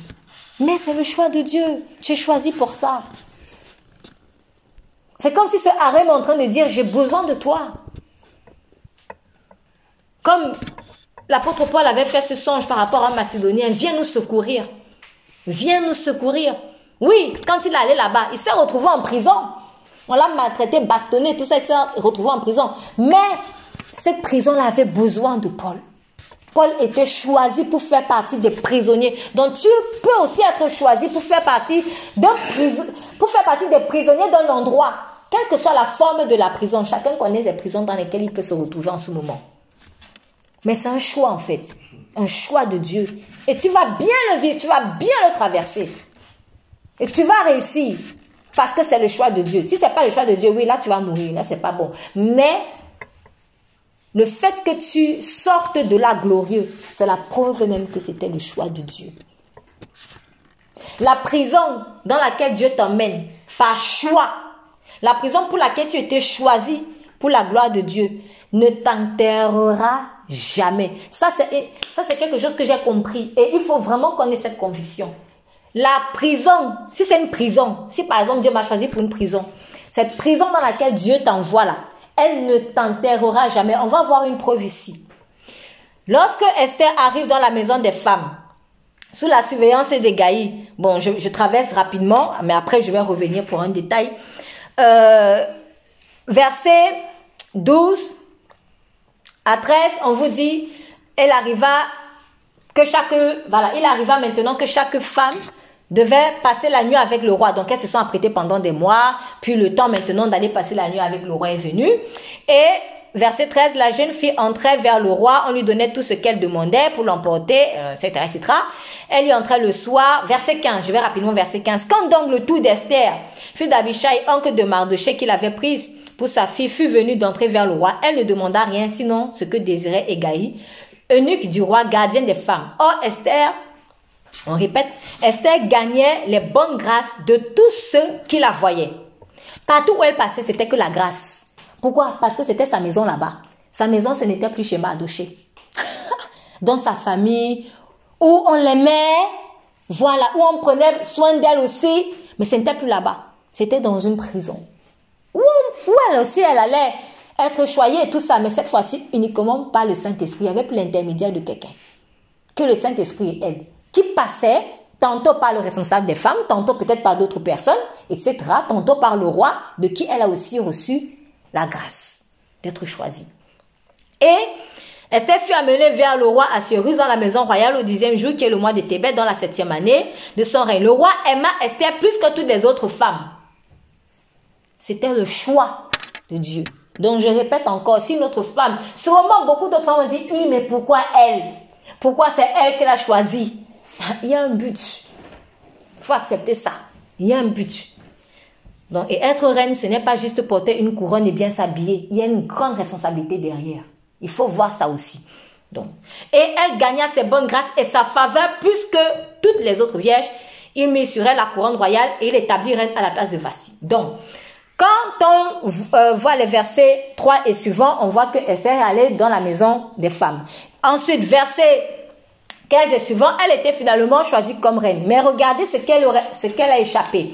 Mais c'est le choix de Dieu. Tu es choisi pour ça. C'est comme si ce harem est en train de dire, j'ai besoin de toi. Comme l'apôtre Paul avait fait ce songe par rapport à Macédonien, viens nous secourir. Viens nous secourir. Oui, quand il allait là-bas, il s'est retrouvé en prison. On l'a maltraité, bastonné, tout ça, il s'est retrouvé en prison. Mais cette prison-là avait besoin de Paul. Paul était choisi pour faire partie des prisonniers. Donc tu peux aussi être choisi pour faire partie, pour faire partie des prisonniers d'un endroit. Quelle que soit la forme de la prison, chacun connaît les prisons dans lesquelles il peut se retrouver en ce moment. Mais c'est un choix en fait, un choix de Dieu. Et tu vas bien le vivre, tu vas bien le traverser. Et tu vas réussir parce que c'est le choix de Dieu. Si c'est pas le choix de Dieu, oui, là tu vas mourir, là c'est pas bon. Mais le fait que tu sortes de là glorieux, c'est la preuve même que c'était le choix de Dieu. La prison dans laquelle Dieu t'emmène, par choix, la prison pour laquelle tu étais choisi pour la gloire de Dieu, ne t'enterrera jamais. Ça, c'est, ça, c'est quelque chose que j'ai compris. Et il faut vraiment qu'on ait cette conviction. La prison, si c'est une prison, si par exemple Dieu m'a choisi pour une prison, cette prison dans laquelle Dieu t'envoie là, elle ne t'enterrera jamais. On va voir une preuve ici. Lorsque Esther arrive dans la maison des femmes, sous la surveillance des Gaïs, bon, je, traverse rapidement, mais après je vais revenir pour un détail. Euh, verset 12 à 13, on vous dit, elle arriva que chaque, voilà, il arriva maintenant que chaque femme devait passer la nuit avec le roi. Donc elles se sont apprêtées pendant des mois, puis le temps maintenant d'aller passer la nuit avec le roi est venu. Et verset 13, la jeune fille entrait vers le roi, on lui donnait tout ce qu'elle demandait pour l'emporter, euh, etc. Elle y entrait le soir, verset 15, je vais rapidement verset 15. Quand donc le tout d'Esther, fille d'Abishai, oncle de Mardoché qu'il avait prise pour sa fille, fut venue d'entrer vers le roi, elle ne demanda rien sinon ce que désirait Egaï, eunuque du roi, gardien des femmes. Or Esther on répète, Esther gagnait les bonnes grâces de tous ceux qui la voyaient. Partout où elle passait, c'était que la grâce. Pourquoi? Parce que c'était sa maison là-bas. Sa maison, ce n'était plus chez Madoché. Dans sa famille, où on l'aimait, voilà, où on prenait soin d'elle aussi, mais ce n'était plus là-bas. C'était dans une prison. Où, où elle aussi, elle allait être choyée et tout ça, mais cette fois-ci, uniquement par le Saint-Esprit. Plus l'intermédiaire de quelqu'un. Que le Saint-Esprit aide qui passait tantôt par le responsable des femmes, tantôt peut-être par d'autres personnes, etc., tantôt par le roi, de qui elle a aussi reçu la grâce d'être choisie. Et Esther fut amenée vers le roi Assyrus dans la maison royale au dixième jour, qui est le mois de Tébet, dans la septième année de son règne. Le roi aima Esther plus que toutes les autres femmes. C'était le choix de Dieu. Donc je répète encore, si notre femme, sûrement beaucoup d'autres femmes ont dit, oui, mais pourquoi elle? Pourquoi c'est elle qui l'a choisi il y a un but. Il faut accepter ça. Il y a un but. Donc, et être reine, ce n'est pas juste porter une couronne et bien s'habiller. Il y a une grande responsabilité derrière. Il faut voir ça aussi. Donc, et elle gagna ses bonnes grâces et sa faveur plus que toutes les autres vierges. Il mit sur elle la couronne royale et il établit reine à la place de Vasti. Donc, quand on euh, voit les versets 3 et suivants, on voit que Esther est allée dans la maison des femmes. Ensuite, verset 15 et suivant, elle était finalement choisie comme reine. Mais regardez ce qu'elle a échappé.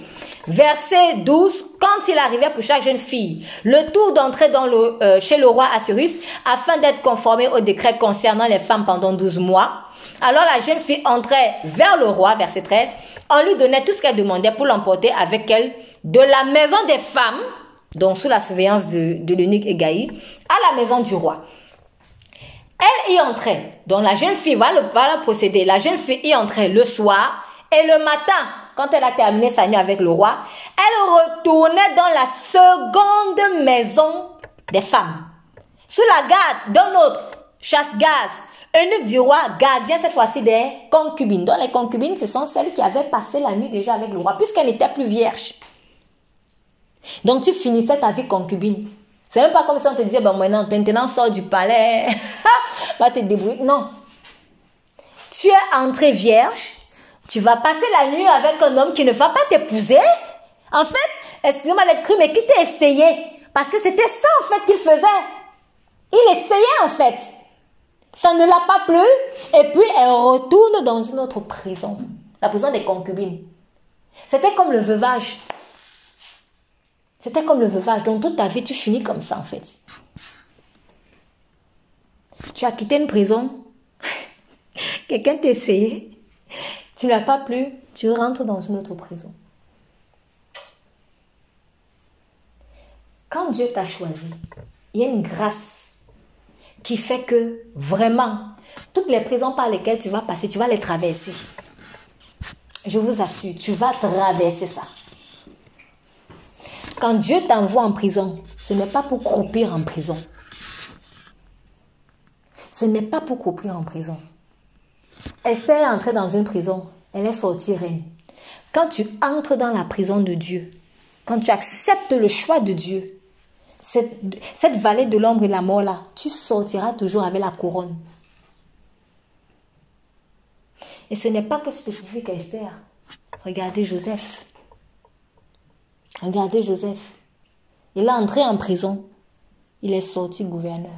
Verset 12, quand il arrivait pour chaque jeune fille, le tour d'entrer euh, chez le roi Assyrus afin d'être conformé au décret concernant les femmes pendant 12 mois. Alors la jeune fille entrait vers le roi, verset 13, on lui donnait tout ce qu'elle demandait pour l'emporter avec elle de la maison des femmes, donc sous la surveillance de, de l'unique Egaï, à la maison du roi. Elle y entrait. Donc la jeune fille va, le, va procéder. La jeune fille y entrait le soir et le matin, quand elle a terminé sa nuit avec le roi, elle retournait dans la seconde maison des femmes. Sous la garde d'un autre chasse-gaz, eunuque du roi, gardien cette fois-ci des concubines. Donc les concubines, ce sont celles qui avaient passé la nuit déjà avec le roi, puisqu'elle n'était plus vierge. Donc tu finissais ta vie concubine. C'est même pas comme si on te disait, bon, maintenant, maintenant, sors du palais, va te débrouiller. Non. Tu es entré vierge, tu vas passer la nuit avec un homme qui ne va pas t'épouser. En fait, excusez-moi d'être mais qui t'a essayé? Parce que c'était ça, en fait, qu'il faisait. Il essayait, en fait. Ça ne l'a pas plu. Et puis, elle retourne dans une autre prison. La prison des concubines. C'était comme le veuvage. C'était comme le veuvage. Donc toute ta vie, tu finis comme ça en fait. Tu as quitté une prison. Quelqu'un t'a essayé. Tu n'as pas plu. Tu rentres dans une autre prison. Quand Dieu t'a choisi, il y a une grâce qui fait que vraiment, toutes les prisons par lesquelles tu vas passer, tu vas les traverser. Je vous assure, tu vas traverser ça. Quand Dieu t'envoie en prison, ce n'est pas pour croupir en prison. Ce n'est pas pour croupir en prison. Esther est entrée dans une prison, elle est sortie reine. Quand tu entres dans la prison de Dieu, quand tu acceptes le choix de Dieu, cette, cette vallée de l'ombre et de la mort là, tu sortiras toujours avec la couronne. Et ce n'est pas que spécifique à Esther. Regardez Joseph. Regardez Joseph. Il est entré en prison. Il est sorti gouverneur.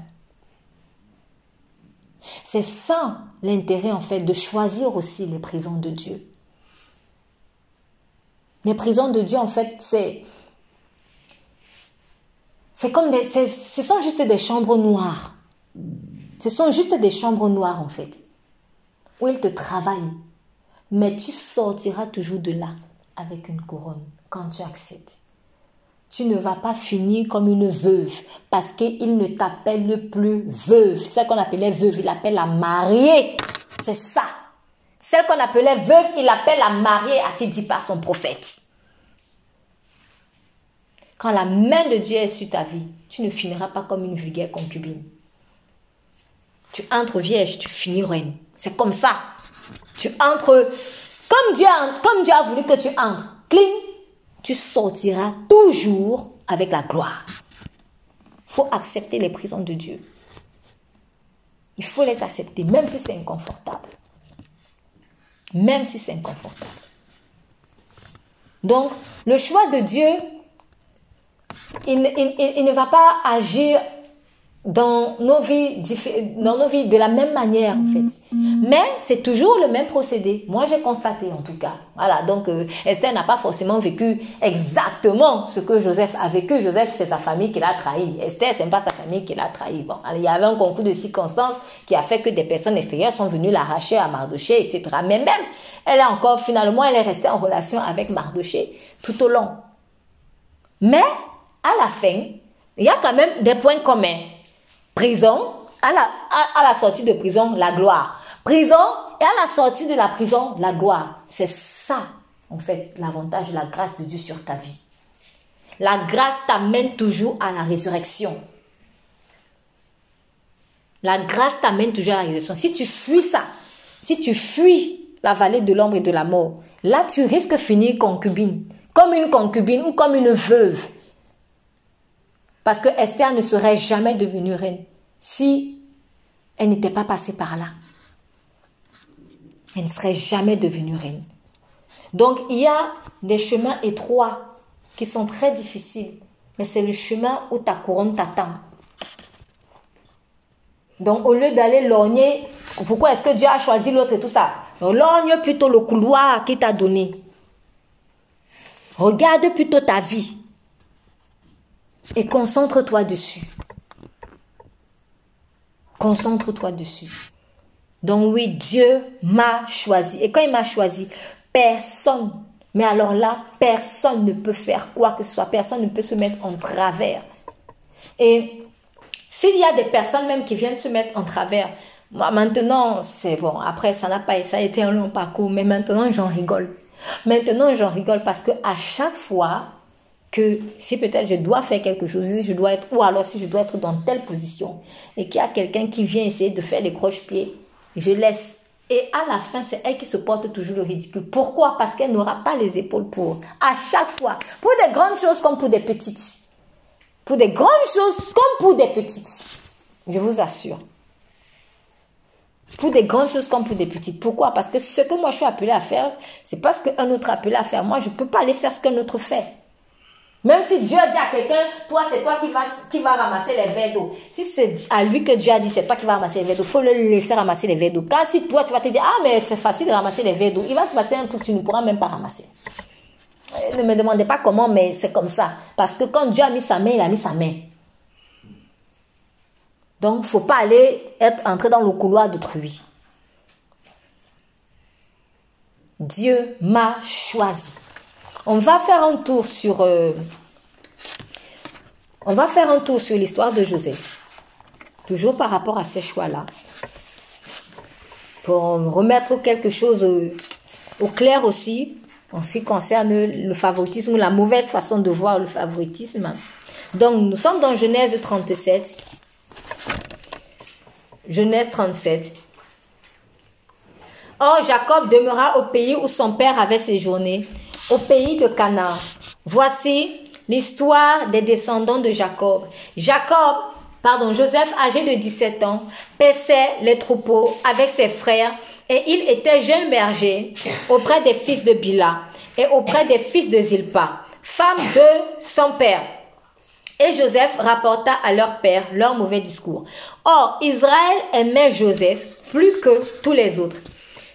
C'est ça l'intérêt en fait de choisir aussi les prisons de Dieu. Les prisons de Dieu en fait c'est c'est comme des ce sont juste des chambres noires. Ce sont juste des chambres noires en fait où il te travaille. Mais tu sortiras toujours de là avec une couronne quand tu acceptes. Tu ne vas pas finir comme une veuve parce qu'il ne t'appelle plus veuve. Celle qu'on appelait veuve, il l'appelle la mariée. C'est ça. Celle qu'on appelait veuve, il l'appelle la mariée, a-t-il dit par son prophète. Quand la main de Dieu est sur ta vie, tu ne finiras pas comme une vulgaire concubine. Tu entres vierge, tu finis reine. C'est comme ça. Tu entres comme Dieu, comme Dieu a voulu que tu entres. Cling, tu sortiras toujours avec la gloire. Il faut accepter les prisons de Dieu. Il faut les accepter, même si c'est inconfortable. Même si c'est inconfortable. Donc, le choix de Dieu, il, il, ne va pas agir dans nos vies, dans nos vies de la même manière en fait. Mais c'est toujours le même procédé. Moi j'ai constaté en tout cas. Voilà, donc euh, Esther n'a pas forcément vécu exactement ce que Joseph a vécu. Joseph c'est sa famille qui l'a trahi. Esther c'est pas sa famille qui l'a trahi. Bon, il y avait un concours de circonstances qui a fait que des personnes extérieures sont venues l'arracher à Mardoché, etc. Mais même elle est encore finalement elle est restée en relation avec Mardoché tout au long. Mais à la fin, il y a quand même des points communs prison, à la, sortie de prison, la gloire. Prison et à la sortie de la prison, la gloire. C'est ça, en fait, l'avantage de la grâce de Dieu sur ta vie. La grâce t'amène toujours à la résurrection. La grâce t'amène toujours à la résurrection. Si tu fuis ça, si tu fuis la vallée de l'ombre et de la mort, là tu risques de finir concubine, comme une concubine ou comme une veuve. Parce que Esther ne serait jamais devenue reine si elle n'était pas passée par là. Elle ne serait jamais devenue reine. Donc il y a des chemins étroits qui sont très difficiles, mais c'est le chemin où ta couronne t'attend. Donc au lieu d'aller lorgner, pourquoi est-ce que Dieu a choisi l'autre et tout ça? Lorgne plutôt le couloir qu'il t'a donné. Regarde plutôt ta vie et concentre-toi dessus. Concentre-toi dessus. Donc oui, Dieu m'a choisi. Et quand il m'a choisi, personne, mais alors là, personne ne peut faire quoi que ce soit. Personne ne peut se mettre en travers. Et s'il y a des personnes même qui viennent se mettre en travers, moi maintenant, c'est bon. Après, ça n'a pas, ça a été un long parcours, mais maintenant, j'en rigole. Maintenant, j'en rigole parce que à chaque fois, que si peut-être je dois faire quelque chose, je dois être, ou alors si je dois être dans telle position, et qu'il y a quelqu'un qui vient essayer de faire les croche-pieds, je laisse. Et à la fin, c'est elle qui se porte toujours le ridicule. Pourquoi? Parce qu'elle n'aura pas les épaules pour. À chaque fois. Pour des grandes choses comme pour des petites. Pour des grandes choses comme pour des petites. Je vous assure. Pour des grandes choses comme pour des petites. Pourquoi? Parce que ce que moi je suis appelé à faire, c'est pas ce qu'un autre est appelé à faire. Moi, je ne peux pas aller faire ce qu'un autre fait. Même si Dieu dit à quelqu'un, toi c'est toi qui vas, qui va ramasser les verres d'eau. Si c'est à lui que Dieu a dit, c'est toi qui vas ramasser les verres d'eau, il faut le laisser ramasser les verres d'eau. Car si toi tu vas te dire, ah mais c'est facile de ramasser les verres d'eau, il va se passer un truc tu ne pourras même pas ramasser. ne me demandez pas comment, mais c'est comme ça. Parce que quand Dieu a mis sa main, il a mis sa main. Donc, faut pas aller être entré dans le couloir d'autrui. Dieu m'a choisi. On va faire un tour sur euh, on va faire un tour sur l'histoire de Joseph. Toujours par rapport à ces choix-là. Pour remettre quelque chose au, clair aussi en ce qui concerne le favoritisme ou la mauvaise façon de voir le favoritisme. Donc nous sommes dans Genèse 37. Genèse 37. Or, Jacob demeura au pays où son père avait séjourné, au pays de Canaan. Voici l'histoire des descendants de Jacob. Jacob, pardon, Joseph, âgé de 17 ans, paissait les troupeaux avec ses frères et il était jeune berger auprès des fils de Bila et auprès des fils de Zilpa, femme de son père. Et Joseph rapporta à leur père leur mauvais discours. Or, Israël aimait Joseph plus que tous les autres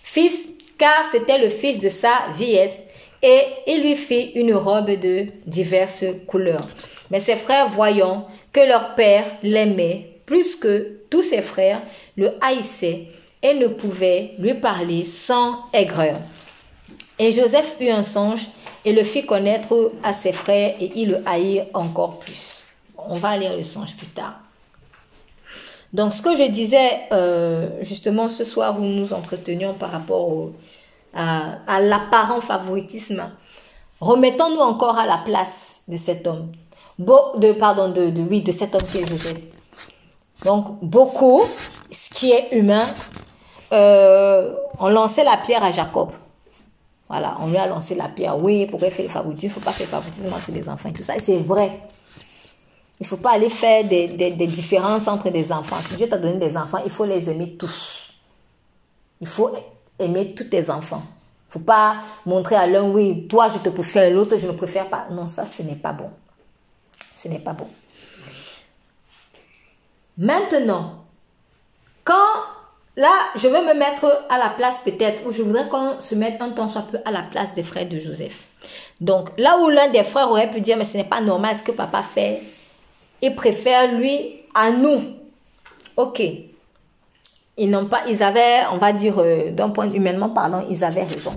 fils, car c'était le fils de sa vieillesse, et il lui fit une robe de diverses couleurs. Mais ses frères, voyant que leur père l'aimait plus que tous ses frères, le haïssaient et ne pouvaient lui parler sans aigreur. Et Joseph eut un songe et le fit connaître à ses frères et ils le haïrent encore plus. On va lire le songe plus tard. Donc, ce que je disais euh, justement ce soir où nous entretenions par rapport à, l'apparent favoritisme, remettons-nous encore à la place de cet homme. de, pardon, de, de, oui, de cet homme qui est Joseph. Donc, beaucoup, ce qui est humain, euh, ont lancé la pierre à Jacob. Voilà, on lui a lancé la pierre. Oui, pourquoi il fait le favoritisme Il ne faut pas faire le favoritisme entre les enfants et tout ça. Et c'est vrai. Il ne faut pas aller faire des, différences entre des enfants. Si Dieu t'a donné des enfants, il faut les aimer tous. Il faut aimer tous tes enfants. Faut pas montrer à l'un, oui, toi je te préfère, l'autre je ne préfère pas. Non, ça, ce n'est pas bon. Ce n'est pas bon. Maintenant, quand là, je veux me mettre à la place peut-être, ou je voudrais qu'on se mette un temps soit peu à la place des frères de Joseph. Donc, là où l'un des frères aurait pu dire, mais ce n'est pas normal ce que papa fait, il préfère lui à nous. Ok. Ils n'ont pas, ils avaient, on va dire, euh, d'un point humainement parlant, ils avaient raison.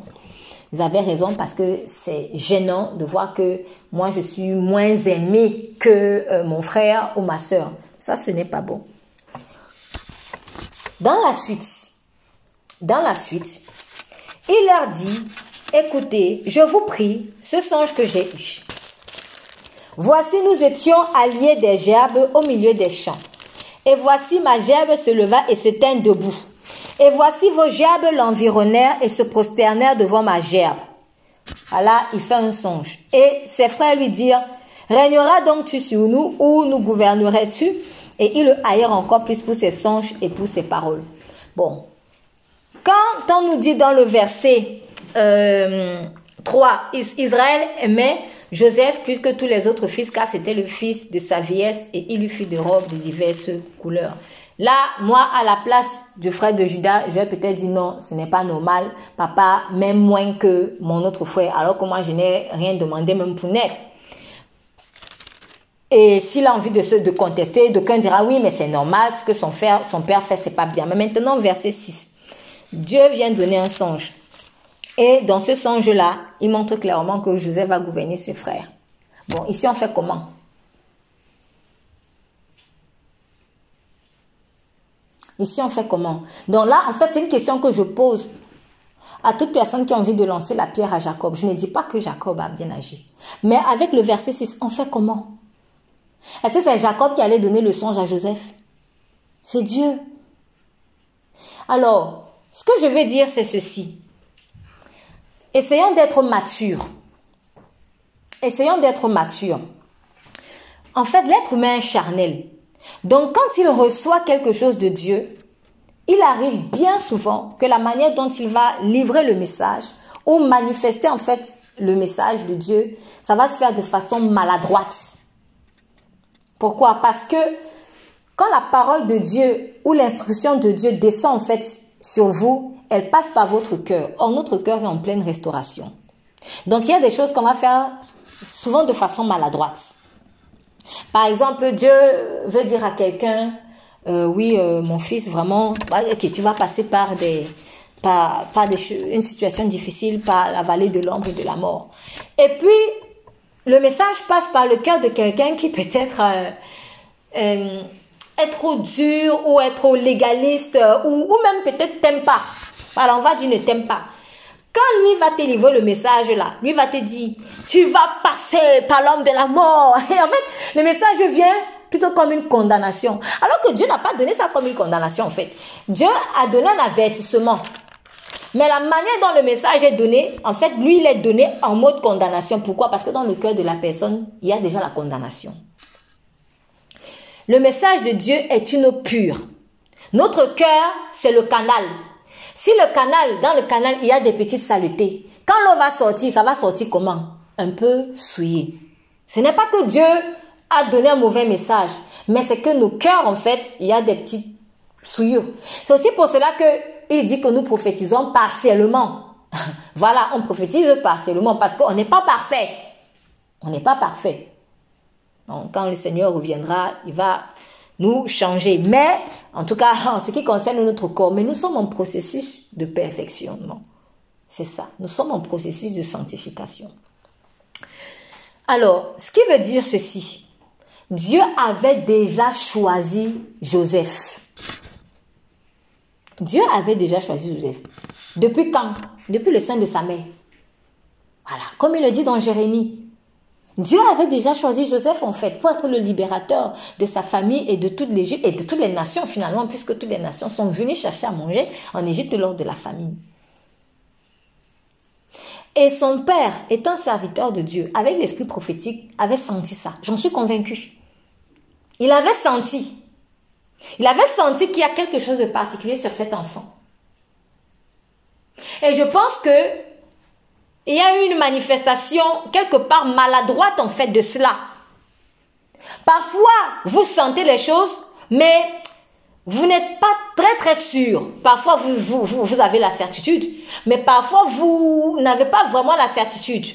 Ils avaient raison parce que c'est gênant de voir que moi je suis moins aimée que euh, mon frère ou ma soeur. Ça, ce n'est pas bon. Dans la suite, dans la suite, il leur dit, écoutez, je vous prie, ce songe que j'ai eu. Voici nous étions alliés des gerbes au milieu des champs. Et voici ma gerbe se leva et se tint debout. Et voici vos gerbes l'environnèrent et se prosternèrent devant ma gerbe. Voilà, il fait un songe. Et ses frères lui dirent, Régnera donc tu sur nous ou nous gouvernerais-tu? Et ils le haïrent encore plus pour ses songes et pour ses paroles. Bon. Quand on nous dit dans le verset 3, euh, Israël aimait Joseph plus que tous les autres fils, car c'était le fils de sa vieillesse et il lui fit des robes de diverses couleurs. Là, moi, à la place du frère de Judas, j'ai peut-être dit non, ce n'est pas normal. Papa m'aime moins que mon autre frère, alors que moi, je n'ai rien demandé même pour naître. Et s'il a envie de se de contester, d'aucun dira oui, mais c'est normal, ce que son, frère, son père fait, c'est pas bien. Mais maintenant, verset 6. Dieu vient donner un songe. Et dans ce songe-là, il montre clairement que Joseph va gouverner ses frères. Bon, ici on fait comment? Ici on fait comment? Donc là, en fait, c'est une question que je pose à toute personne qui a envie de lancer la pierre à Jacob. Je ne dis pas que Jacob a bien agi. Mais avec le verset 6, on fait comment? Est-ce que c'est Jacob qui allait donner le songe à Joseph? C'est Dieu. Alors, ce que je vais dire, c'est ceci. Essayons d'être matures. Essayons d'être matures. En fait, l'être humain est charnel. Donc, quand il reçoit quelque chose de Dieu, il arrive bien souvent que la manière dont il va livrer le message ou manifester en fait le message de Dieu, ça va se faire de façon maladroite. Pourquoi? Parce que quand la parole de Dieu ou l'instruction de Dieu descend en fait sur vous, elle passe par votre cœur. Or, notre cœur est en pleine restauration. Donc il y a des choses qu'on va faire souvent de façon maladroite. Par exemple, Dieu veut dire à quelqu'un, euh, oui, euh, mon fils, vraiment, bah, tu vas passer par des, par, une situation difficile, par la vallée de l'ombre et de la mort. Et puis, le message passe par le cœur de quelqu'un qui peut-être euh, euh, est trop dur ou est trop légaliste ou, ou même peut-être t'aime pas. Alors on va dire ne t'aime pas. Quand lui va te livrer le message là, lui va te dire, tu vas passer par l'homme de la mort. Et en fait, le message vient plutôt comme une condamnation. Alors que Dieu n'a pas donné ça comme une condamnation en fait. Dieu a donné un avertissement. Mais la manière dont le message est donné, en fait, lui, il est donné en mode condamnation. Pourquoi? Parce que dans le cœur de la personne, il y a déjà la condamnation. Le message de Dieu est une eau pure. Notre cœur, c'est le canal. Si le canal, dans le canal, il y a des petites saletés, quand l'eau va sortir, ça va sortir comment? Un peu souillé. Ce n'est pas que Dieu a donné un mauvais message, mais c'est que nos cœurs, en fait, il y a des petites souillures. C'est aussi pour cela que il dit que nous prophétisons partiellement. voilà, on prophétise partiellement parce qu'on n'est pas parfait. On n'est pas parfait. Donc, quand le Seigneur reviendra, il va nous changer. Mais, en tout cas, en ce qui concerne notre corps, mais nous sommes en processus de perfectionnement. C'est ça. Nous sommes en processus de sanctification. Alors, ce qui veut dire ceci, Dieu avait déjà choisi Joseph. Dieu avait déjà choisi Joseph. Depuis quand? Depuis le sein de sa mère. Voilà, comme il le dit dans Jérémie. Dieu avait déjà choisi Joseph en fait pour être le libérateur de sa famille et de toute l'Égypte et de toutes les nations finalement, puisque toutes les nations sont venues chercher à manger en Égypte lors de la famine. Et son père, étant serviteur de Dieu, avec l'esprit prophétique, avait senti ça. J'en suis convaincue. Il avait senti. Il avait senti qu'il y a quelque chose de particulier sur cet enfant. Et je pense que il y a une manifestation quelque part maladroite en fait de cela. Parfois, vous sentez les choses, mais vous n'êtes pas très très sûr. Parfois, vous, vous, vous avez la certitude, mais parfois, vous n'avez pas vraiment la certitude.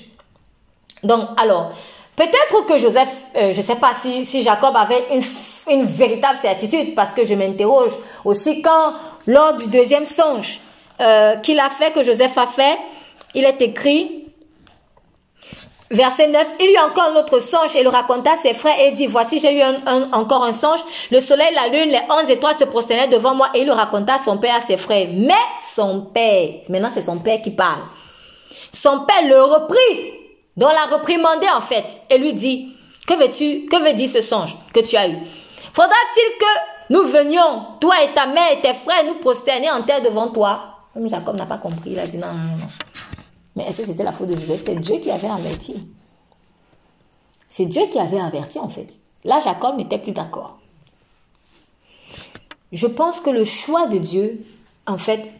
Donc, alors, peut-être que Joseph, euh, je ne sais pas si, si Jacob avait une une véritable certitude parce que je m'interroge aussi quand, lors du deuxième songe euh, qu'il a fait, que Joseph a fait, il est écrit, verset 9, il eut encore un autre songe et le raconta à ses frères et dit, voici j'ai eu encore un songe, le soleil, la lune, les onze étoiles se prosternaient devant moi et il le raconta à son père, à ses frères. Mais son père, maintenant c'est son père qui parle, son père le reprit, dont l'a reprimandé en fait, et lui dit, que veux-tu, que veut dire ce songe que tu as eu? Faudra-t-il que nous venions, toi et ta mère et tes frères, nous prosterner en terre devant toi? Jacob n'a pas compris, il a dit non, non, non. Mais est-ce que c'était la faute de Joseph? C'est Dieu qui avait averti. C'est Dieu qui avait averti en fait. Là, Jacob n'était plus d'accord. Je pense que le choix de Dieu, en fait,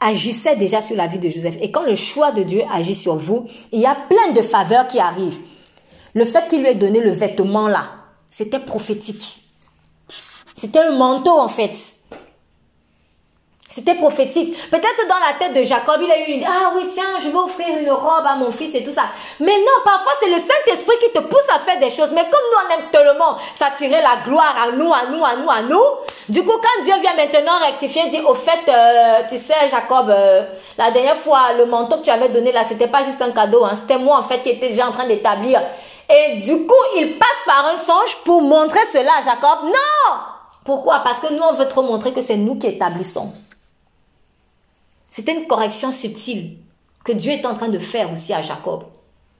agissait déjà sur la vie de Joseph. Et quand le choix de Dieu agit sur vous, il y a plein de faveurs qui arrivent. Le fait qu'il lui ait donné le vêtement là, c'était prophétique. C'était un manteau en fait. C'était prophétique. Peut-être dans la tête de Jacob, il a eu une ah oui tiens, je vais offrir une robe à mon fils et tout ça. Mais non, parfois c'est le Saint-Esprit qui te pousse à faire des choses. Mais comme nous on aime tellement s'attirer la gloire à nous, à nous, à nous, à nous. Du coup, quand Dieu vient maintenant rectifier, dit au fait, euh, tu sais Jacob, euh, la dernière fois le manteau que tu avais donné là, c'était pas juste un cadeau, hein, c'était moi en fait qui étais déjà en train d'établir et du coup, il passe par un songe pour montrer cela à Jacob. Non Pourquoi? Parce que nous, on veut trop montrer que c'est nous qui établissons. C'était une correction subtile que Dieu est en train de faire aussi à Jacob.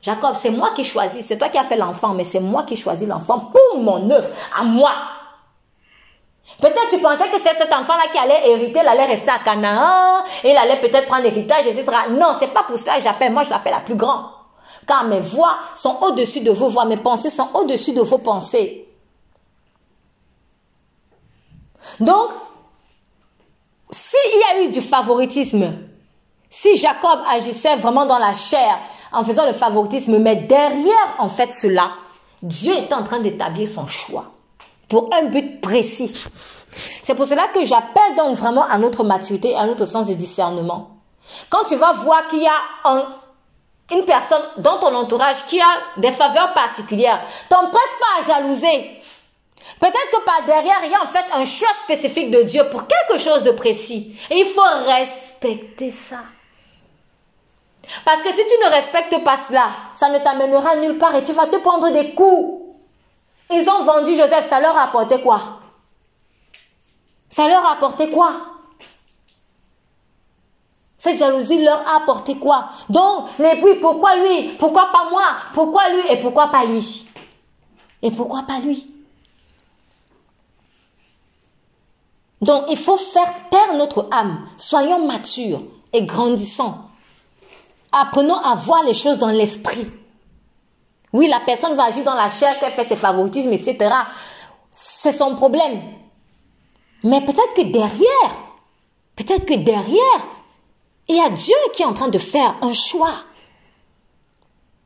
Jacob, c'est moi qui choisis, c'est toi qui as fait l'enfant, mais c'est moi qui choisis l'enfant pour mon œuvre, à moi. Peut-être tu pensais que cet enfant-là qui allait hériter, il allait rester à Canaan, et il allait peut-être prendre l'héritage, etc. Non, c'est pas pour cela que j'appelle, moi je l'appelle la plus grande car mes voix sont au-dessus de vos voix, mes pensées sont au-dessus de vos pensées. Donc, s'il y a eu du favoritisme, si Jacob agissait vraiment dans la chair en faisant le favoritisme, mais derrière en fait cela, Dieu est en train d'établir son choix pour un but précis. C'est pour cela que j'appelle donc vraiment à notre maturité, à notre sens de discernement. Quand tu vas voir qu'il y a un une personne dans ton entourage qui a des faveurs particulières, t'empresse pas à jalouser. Peut-être que par derrière, il y a en fait un choix spécifique de Dieu pour quelque chose de précis. Et il faut respecter ça. Parce que si tu ne respectes pas cela, ça ne t'amènera nulle part et tu vas te prendre des coups. Ils ont vendu Joseph, ça leur a apporté quoi? Ça leur a apporté quoi? Cette jalousie leur a apporté quoi? Donc, les puis pourquoi lui? Pourquoi pas moi? Pourquoi lui? Et pourquoi pas lui? Et pourquoi pas lui? Donc, il faut faire taire notre âme. Soyons matures et grandissants. Apprenons à voir les choses dans l'esprit. Oui, la personne va agir dans la chair, qu'elle fait ses favoritismes, etc. C'est son problème. Mais peut-être que derrière, peut-être que derrière, il y a Dieu qui est en train de faire un choix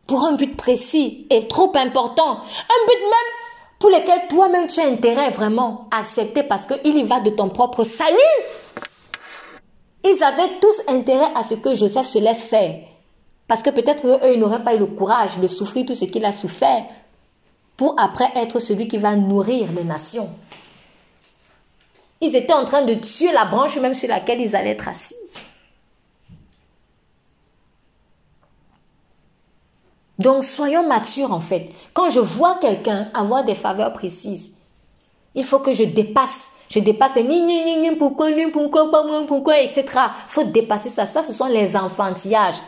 pour un but précis et trop important. Un but même pour lequel toi-même tu as intérêt vraiment à accepter parce qu'il y va de ton propre salut. Ils avaient tous intérêt à ce que Joseph se laisse faire. Parce que peut-être eux, ils n'auraient pas eu le courage de souffrir tout ce qu'il a souffert pour après être celui qui va nourrir les nations. Ils étaient en train de tuer la branche même sur laquelle ils allaient être assis. Donc soyons matures en fait. Quand je vois quelqu'un avoir des faveurs précises, il faut que je dépasse. Je dépasse ni pourquoi ni pourquoi moi pourquoi etc. Faut dépasser ça. Ça ce sont les enfantillages.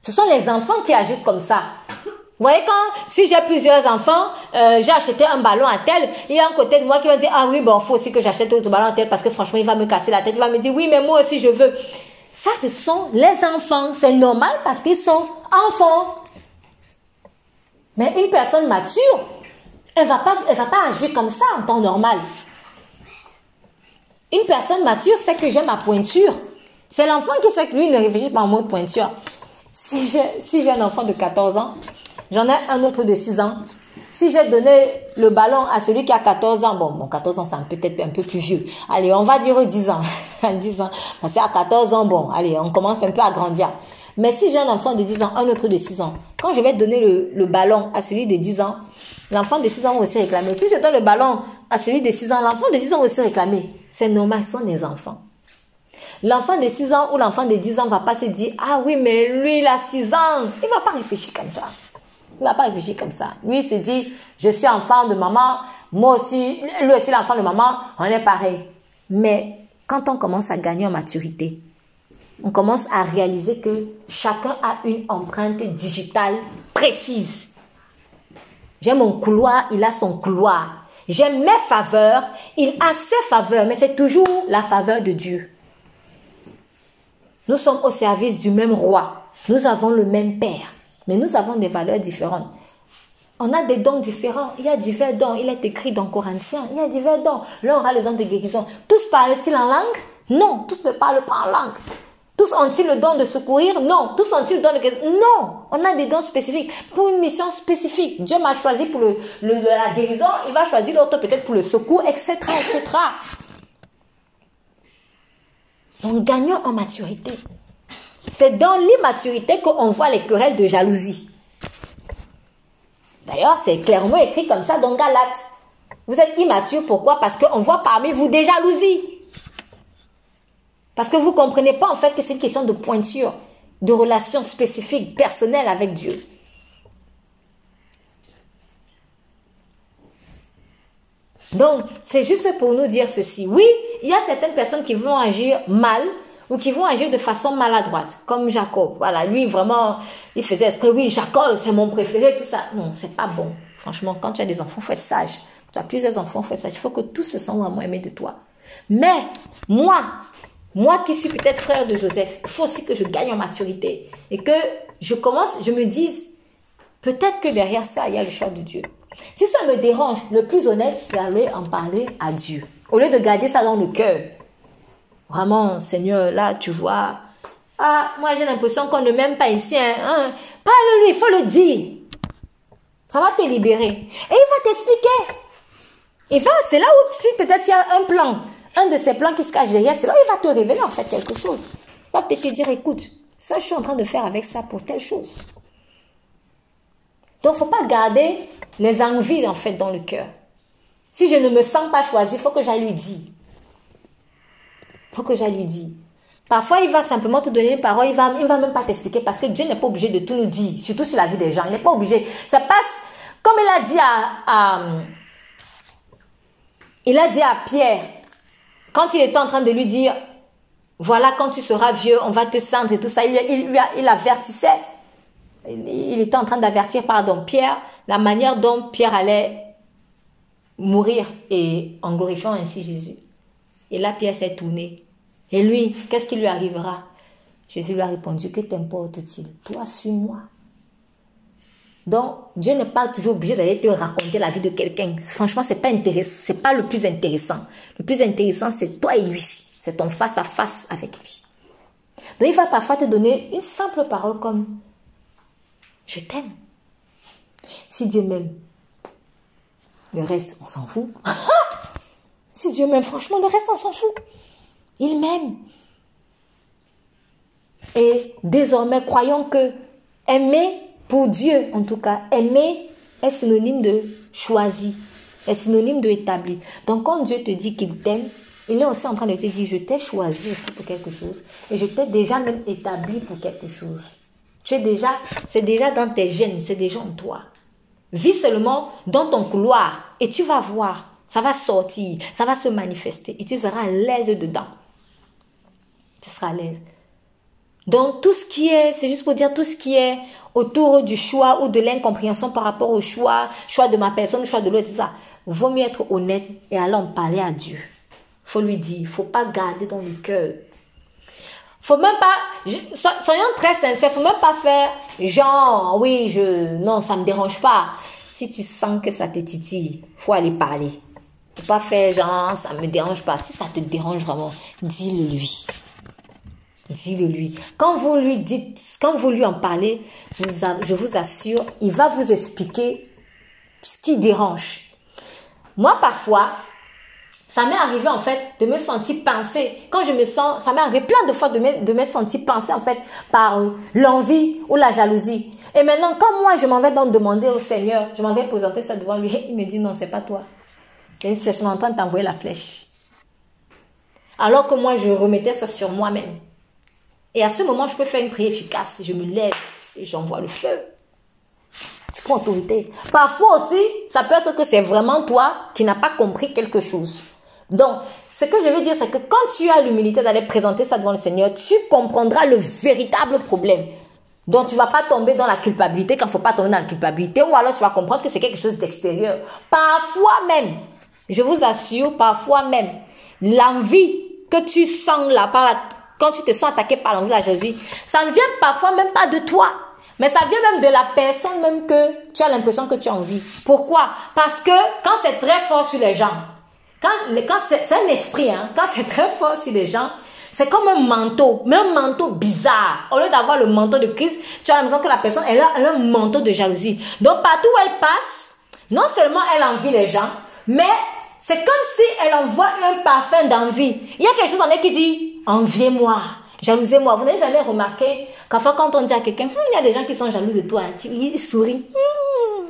Ce sont les enfants qui agissent comme ça. Vous voyez quand si j'ai plusieurs enfants, euh, j'ai acheté un ballon à tel, il y a un côté de moi qui va dire ah oui bon faut aussi que j'achète autre ballon à tel parce que franchement il va me casser la tête, il va me dire oui mais moi aussi je veux. Ça ce sont les enfants, c'est normal parce qu'ils sont enfants. Mais une personne mature, elle va pas, elle va pas agir comme ça en temps normal. Une personne mature sait que j'ai ma pointure. C'est l'enfant qui sait que lui ne réfléchit pas en mode pointure. Si j'ai, si un enfant de 14 ans, j'en ai un autre de 6 ans. Si j'ai donné le ballon à celui qui a 14 ans, bon, bon 14 ans, c'est peut-être un peu plus vieux. Allez, on va dire 10 ans. 10 ans. Parce qu'à 14 ans, bon, allez, on commence un peu à grandir. Mais si j'ai un enfant de 10 ans, un autre de 6 ans, quand je vais donner le, ballon à celui de 10 ans, l'enfant de 6 ans va aussi réclamer. Si je donne le ballon à celui de 6 ans, l'enfant de 10 ans va aussi réclamer. C'est normal, ce sont des enfants. L'enfant de 6 ans ou l'enfant de 10 ans va pas se dire, ah oui, mais lui, il a 6 ans. Il va pas réfléchir comme ça. Il va pas réfléchir comme ça. Lui, il se dit, je suis enfant de maman, moi aussi, lui aussi l'enfant de maman, on est pareil. Mais quand on commence à gagner en maturité, on commence à réaliser que chacun a une empreinte digitale précise. J'ai mon couloir, il a son couloir. J'ai mes faveurs, il a ses faveurs, mais c'est toujours la faveur de Dieu. Nous sommes au service du même roi. Nous avons le même Père, mais nous avons des valeurs différentes. On a des dons différents. Il y a divers dons. Il est écrit dans Corinthiens. Il y a divers dons. L'un aura le don de guérison. Tous parlent-ils en langue? Non, tous ne parlent pas en langue. Tous ont-ils le don de secourir? Non. Tous ont-ils le don de Non. On a des dons spécifiques pour une mission spécifique. Dieu m'a choisi pour le, la guérison, il va choisir l'autre peut-être pour le secours, etc., etc. Donc gagnons en maturité. C'est dans l'immaturité qu'on voit les querelles de jalousie. D'ailleurs, c'est clairement écrit comme ça dans Galates. Vous êtes immature, pourquoi? Parce qu'on voit parmi vous des jalousies. Parce que vous ne comprenez pas en fait que c'est une question de pointure, de relation spécifique, personnelle avec Dieu. Donc, c'est juste pour nous dire ceci. Oui, il y a certaines personnes qui vont agir mal ou qui vont agir de façon maladroite, comme Jacob. Voilà, lui vraiment, il faisait esprit, oui, Jacob, c'est mon préféré, tout ça. Non, c'est pas bon. Franchement, quand tu as des enfants, faut être sage. Quand tu as plusieurs enfants, faut être sage. Il faut que tous se sentent vraiment aimés de toi. Mais, moi, moi qui suis peut-être frère de Joseph, il faut aussi que je gagne en maturité et que je commence, je me dise, peut-être que derrière ça, il y a le choix de Dieu. Si ça me dérange, le plus honnête, c'est d'aller en parler à Dieu. Au lieu de garder ça dans le cœur. Vraiment, Seigneur, là, tu vois, ah, moi j'ai l'impression qu'on ne m'aime pas ici. Hein, hein. Parle-lui, il faut le dire. Ça va te libérer. Et il va t'expliquer. Et va, c'est là où si peut-être il y a un plan un de ces plans qui se cache derrière, c'est là où il va te révéler en fait quelque chose. Il va peut-être te dire, écoute, Ça, je suis en train de faire avec ça pour telle chose. Donc, faut pas garder les envies, en fait, dans le cœur. Si je ne me sens pas choisi, faut que j'aille lui dire. Faut que j'aille lui dire. Parfois, il va simplement te donner une parole, il va, il va même pas t'expliquer parce que Dieu n'est pas obligé de tout nous dire, surtout sur la vie des gens. Il n'est pas obligé. Ça passe, comme il a dit à, il a dit à Pierre, quand il était en train de lui dire, voilà, quand tu seras vieux, on va te cendre et tout ça, il, il, il avertissait. Il, était en train d'avertir, pardon, Pierre, la manière dont Pierre allait mourir et en glorifiant ainsi Jésus. Et là, Pierre s'est tourné. Et lui, qu'est-ce qui lui arrivera? Jésus lui a répondu, que t'importe-t-il? Toi, suis-moi. Donc, Dieu n'est pas toujours obligé d'aller te raconter la vie de quelqu'un. Franchement, c'est pas pas le plus intéressant. Le plus intéressant, c'est toi et lui. C'est ton face à face avec lui. Donc, il va parfois te donner une simple parole comme je t'aime. Si Dieu m'aime, le reste, on s'en fout. si Dieu m'aime, franchement, le reste, on s'en fout. Il m'aime. Et désormais, croyons que aimer pour Dieu, en tout cas, aimer est synonyme de choisi, est synonyme de établi. Donc quand Dieu te dit qu'il t'aime, il est aussi en train de te dire, je t'ai choisi aussi pour quelque chose et je t'ai déjà même établi pour quelque chose. Tu es déjà, c'est déjà dans tes gènes, c'est déjà en toi. Vis seulement dans ton couloir et tu vas voir, ça va sortir, ça va se manifester et tu seras à l'aise dedans. Tu seras à l'aise. Donc tout ce qui est, c'est juste pour dire tout ce qui est autour du choix ou de l'incompréhension par rapport au choix, choix de ma personne, choix de l'autre, ça. Vaut mieux être honnête et aller en parler à Dieu. Faut lui dire, faut pas garder dans le cœur. Faut même pas, soyons très sincères, faut même pas faire genre, oui, je, non, ça me dérange pas. Si tu sens que ça te titille, faut aller parler. Faut pas faire genre, ça me dérange pas. Si ça te dérange vraiment, dis-le lui. Dis-le lui. Quand vous lui dites, quand vous lui en parlez, je vous assure, il va vous expliquer ce qui dérange. Moi, parfois, ça m'est arrivé en fait de me sentir penser. Quand je me sens, ça m'est arrivé plein de fois de de me sentir penser en fait par euh, l'envie ou la jalousie. Et maintenant, quand moi je m'en vais donc demander au Seigneur, je m'en vais présenter ça devant lui, il me dit non, c'est pas toi. C'est une flèche, on est en train de t'envoyer la flèche. Alors que moi je remettais ça sur moi-même. Et à ce moment, je peux faire une prière efficace. Je me lève et j'envoie le feu. Tu prends autorité. Parfois aussi, ça peut être que c'est vraiment toi qui n'as pas compris quelque chose. Donc, ce que je veux dire, c'est que quand tu as l'humilité d'aller présenter ça devant le Seigneur, tu comprendras le véritable problème. Donc, tu vas pas tomber dans la culpabilité quand il faut pas tomber dans la culpabilité, ou alors tu vas comprendre que c'est quelque chose d'extérieur. Parfois même, je vous assure, parfois même, l'envie que tu sens là, par quand tu te sens attaqué par l'envie de la jalousie, ça ne vient parfois même pas de toi. Mais ça vient même de la personne même que tu as l'impression que tu as envie. Pourquoi? Parce que quand c'est très fort sur les gens, quand, c'est un esprit, hein, quand c'est très fort sur les gens, c'est comme un manteau, mais un manteau bizarre. Au lieu d'avoir le manteau de Christ, tu as l'impression que la personne, elle a, un manteau de jalousie. Donc partout où elle passe, non seulement elle envie les gens, mais c'est comme si elle envoie un parfum d'envie. Il y a quelque chose en elle qui dit, enviez-moi, jalousez-moi. Vous n'avez jamais remarqué qu'enfin quand on dit à quelqu'un, hum, il y a des gens qui sont jaloux de toi, tu, ils sourient. Hum.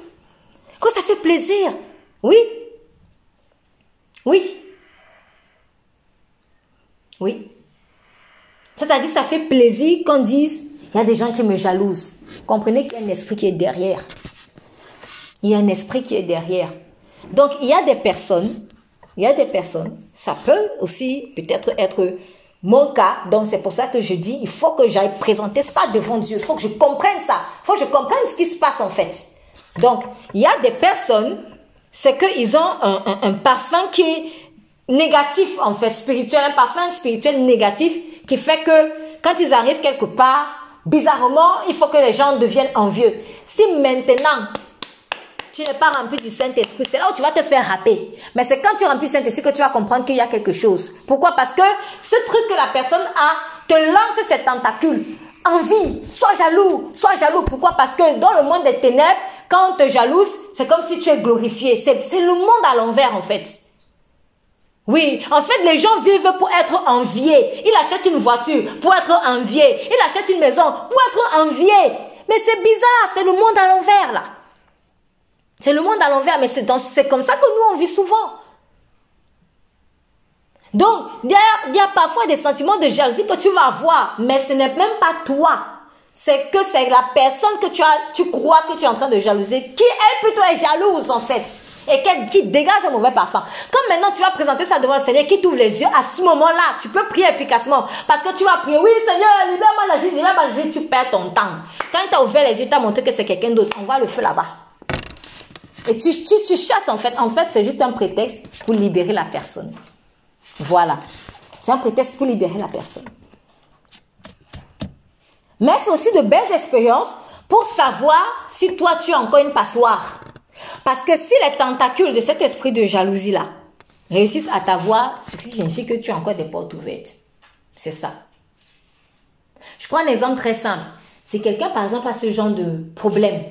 Quand ça fait plaisir. Oui, oui. Oui. C'est-à-dire, ça fait plaisir qu'on dise, il y a des gens qui me jalousent. Comprenez qu'il y a un esprit qui est derrière. Il y a un esprit qui est derrière. Donc, il y a des personnes, il y a des personnes, ça peut aussi peut-être être mon cas. Donc, c'est pour ça que je dis, il faut que j'aille présenter ça devant Dieu. Il faut que je comprenne ça. Il faut que je comprenne ce qui se passe en fait. Donc, il y a des personnes c'est qu'ils ont un, parfum qui est négatif, en fait, spirituel, un parfum spirituel négatif qui fait que quand ils arrivent quelque part, bizarrement, il faut que les gens deviennent envieux. Si maintenant, tu n'es pas rempli du Saint-Esprit, c'est là où tu vas te faire rater. Mais c'est quand tu remplis du Saint-Esprit que tu vas comprendre qu'il y a quelque chose. Pourquoi? Parce que ce truc que la personne a te lance cette tentacule envie, sois jaloux, sois jaloux. Pourquoi? Parce que dans le monde des ténèbres, quand on te jalouse, c'est comme si tu es glorifié. C'est le monde à l'envers en fait. Oui, en fait, les gens vivent pour être enviés. Il achète une voiture pour être envié. Il achète une maison pour être envié. Mais c'est bizarre, c'est le monde à l'envers là. C'est le monde à l'envers, mais c'est comme ça que nous on vit souvent. Donc, il y, a, parfois des sentiments de jalousie que tu vas avoir, mais ce n'est même pas toi. C'est que c'est la personne que tu as, tu crois que tu es en train de jalouser, qui elle plutôt jalouse en fait et qui dégage un mauvais parfum. Comme maintenant tu vas présenter ça devant le Seigneur qui t'ouvre les yeux, à ce moment-là, tu peux prier efficacement. Parce que tu vas prier, oui Seigneur, libère-moi la vie, libère-moi la tu perds ton temps. Quand tu as ouvert les yeux, tu montré que c'est quelqu'un d'autre, on voit le feu là-bas. Et tu, tu, tu chasses en fait. En fait, c'est juste un prétexte pour libérer la personne. Voilà. C'est un prétexte pour libérer la personne. Mais c'est aussi de belles expériences pour savoir si toi tu as encore une passoire. Parce que si les tentacules de cet esprit de jalousie-là réussissent à t'avoir, ce qui signifie que tu as encore des portes ouvertes. C'est ça. Je prends un exemple très simple. Si quelqu'un, par exemple, a ce genre de problème,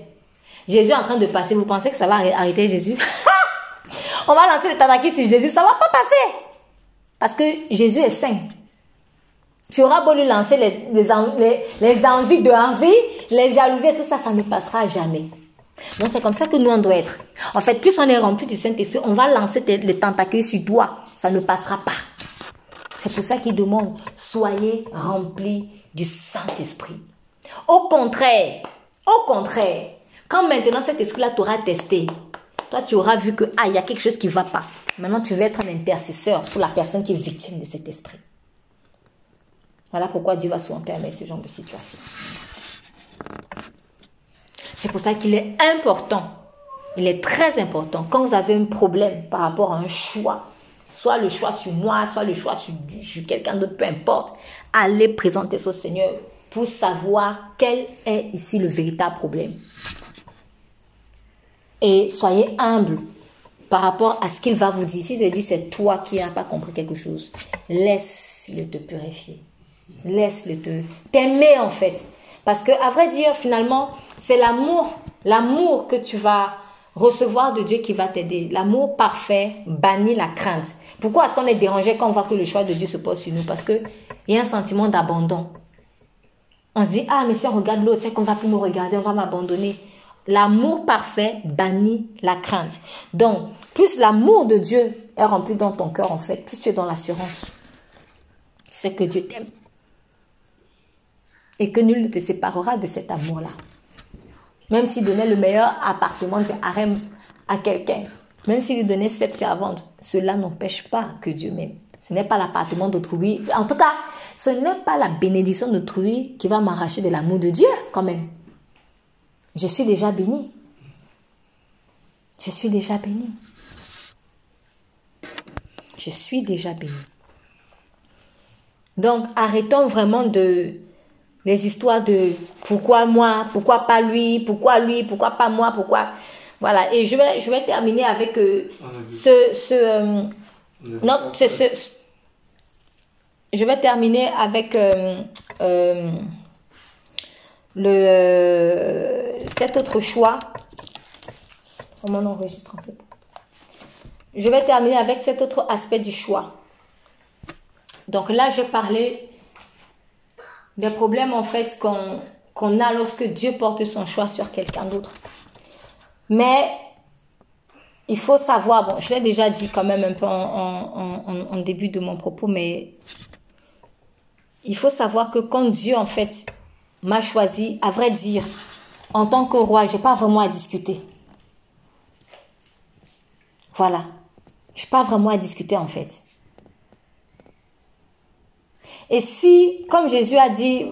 Jésus est en train de passer, vous pensez que ça va arrêter Jésus? On va lancer les tentacules sur Jésus, ça va pas passer. Parce que Jésus est saint. Tu auras beau lui lancer les, envies de envie, les jalousies, tout ça, ça ne passera jamais. Donc c'est comme ça que nous on doit être. En fait, plus on est rempli du Saint-Esprit, on va lancer les tentacules sur toi. Ça ne passera pas. C'est pour ça qu'il demande, soyez remplis du Saint-Esprit. Au contraire, au contraire, quand maintenant cet esprit-là t'aura testé, toi tu auras vu que, ah, il y a quelque chose qui ne va pas. Maintenant, tu vas être un intercesseur pour la personne qui est victime de cet esprit. Voilà pourquoi Dieu va souvent permettre ce genre de situation. C'est pour ça qu'il est important, il est très important, quand vous avez un problème par rapport à un choix, soit le choix sur moi, soit le choix sur, quelqu'un d'autre, peu importe, allez présenter ça au Seigneur pour savoir quel est ici le véritable problème. Et soyez humble par rapport à ce qu'il va vous dire. Si te dit c'est toi qui n'as pas compris quelque chose, laisse-le te purifier. Laisse-le te t'aimer en fait. Parce que, à vrai dire, finalement, c'est l'amour, l'amour que tu vas recevoir de Dieu qui va t'aider. L'amour parfait bannit la crainte. Pourquoi est-ce qu'on est dérangé quand on voit que le choix de Dieu se pose sur nous? Parce qu'il y a un sentiment d'abandon. On se dit, ah, mais si on regarde l'autre, c'est qu'on va plus me regarder, on va m'abandonner. L'amour parfait bannit la crainte. Donc, plus l'amour de Dieu est rempli dans ton cœur, en fait, plus tu es dans l'assurance. C'est que Dieu t'aime et que nul ne te séparera de cet amour-là. Même s'il donnait le meilleur appartement du harem à quelqu'un, même s'il lui donnait sept servantes, cela n'empêche pas que Dieu m'aime. Ce n'est pas l'appartement d'autrui. En tout cas, ce n'est pas la bénédiction d'autrui qui va m'arracher de l'amour de Dieu, quand même. Je suis déjà béni. Je suis déjà béni. Je suis déjà béni. Donc, arrêtons vraiment de, les histoires de pourquoi moi, pourquoi pas lui, pourquoi lui, pourquoi pas moi, pourquoi. Voilà, et je vais, je vais terminer avec euh, ce. ce euh, non, ce, ce, je vais terminer avec euh, le, cet autre choix. On enregistre en fait Je vais terminer avec cet autre aspect du choix. Donc là, je parlais des problèmes en fait qu'on a lorsque Dieu porte son choix sur quelqu'un d'autre. Mais il faut savoir, bon, je l'ai déjà dit quand même un peu en, début de mon propos, mais il faut savoir que quand Dieu en fait m'a choisi, à vrai dire, en tant que roi, j'ai pas vraiment à discuter. Voilà. J'ai pas vraiment à discuter en fait. Et si, comme Jésus a dit,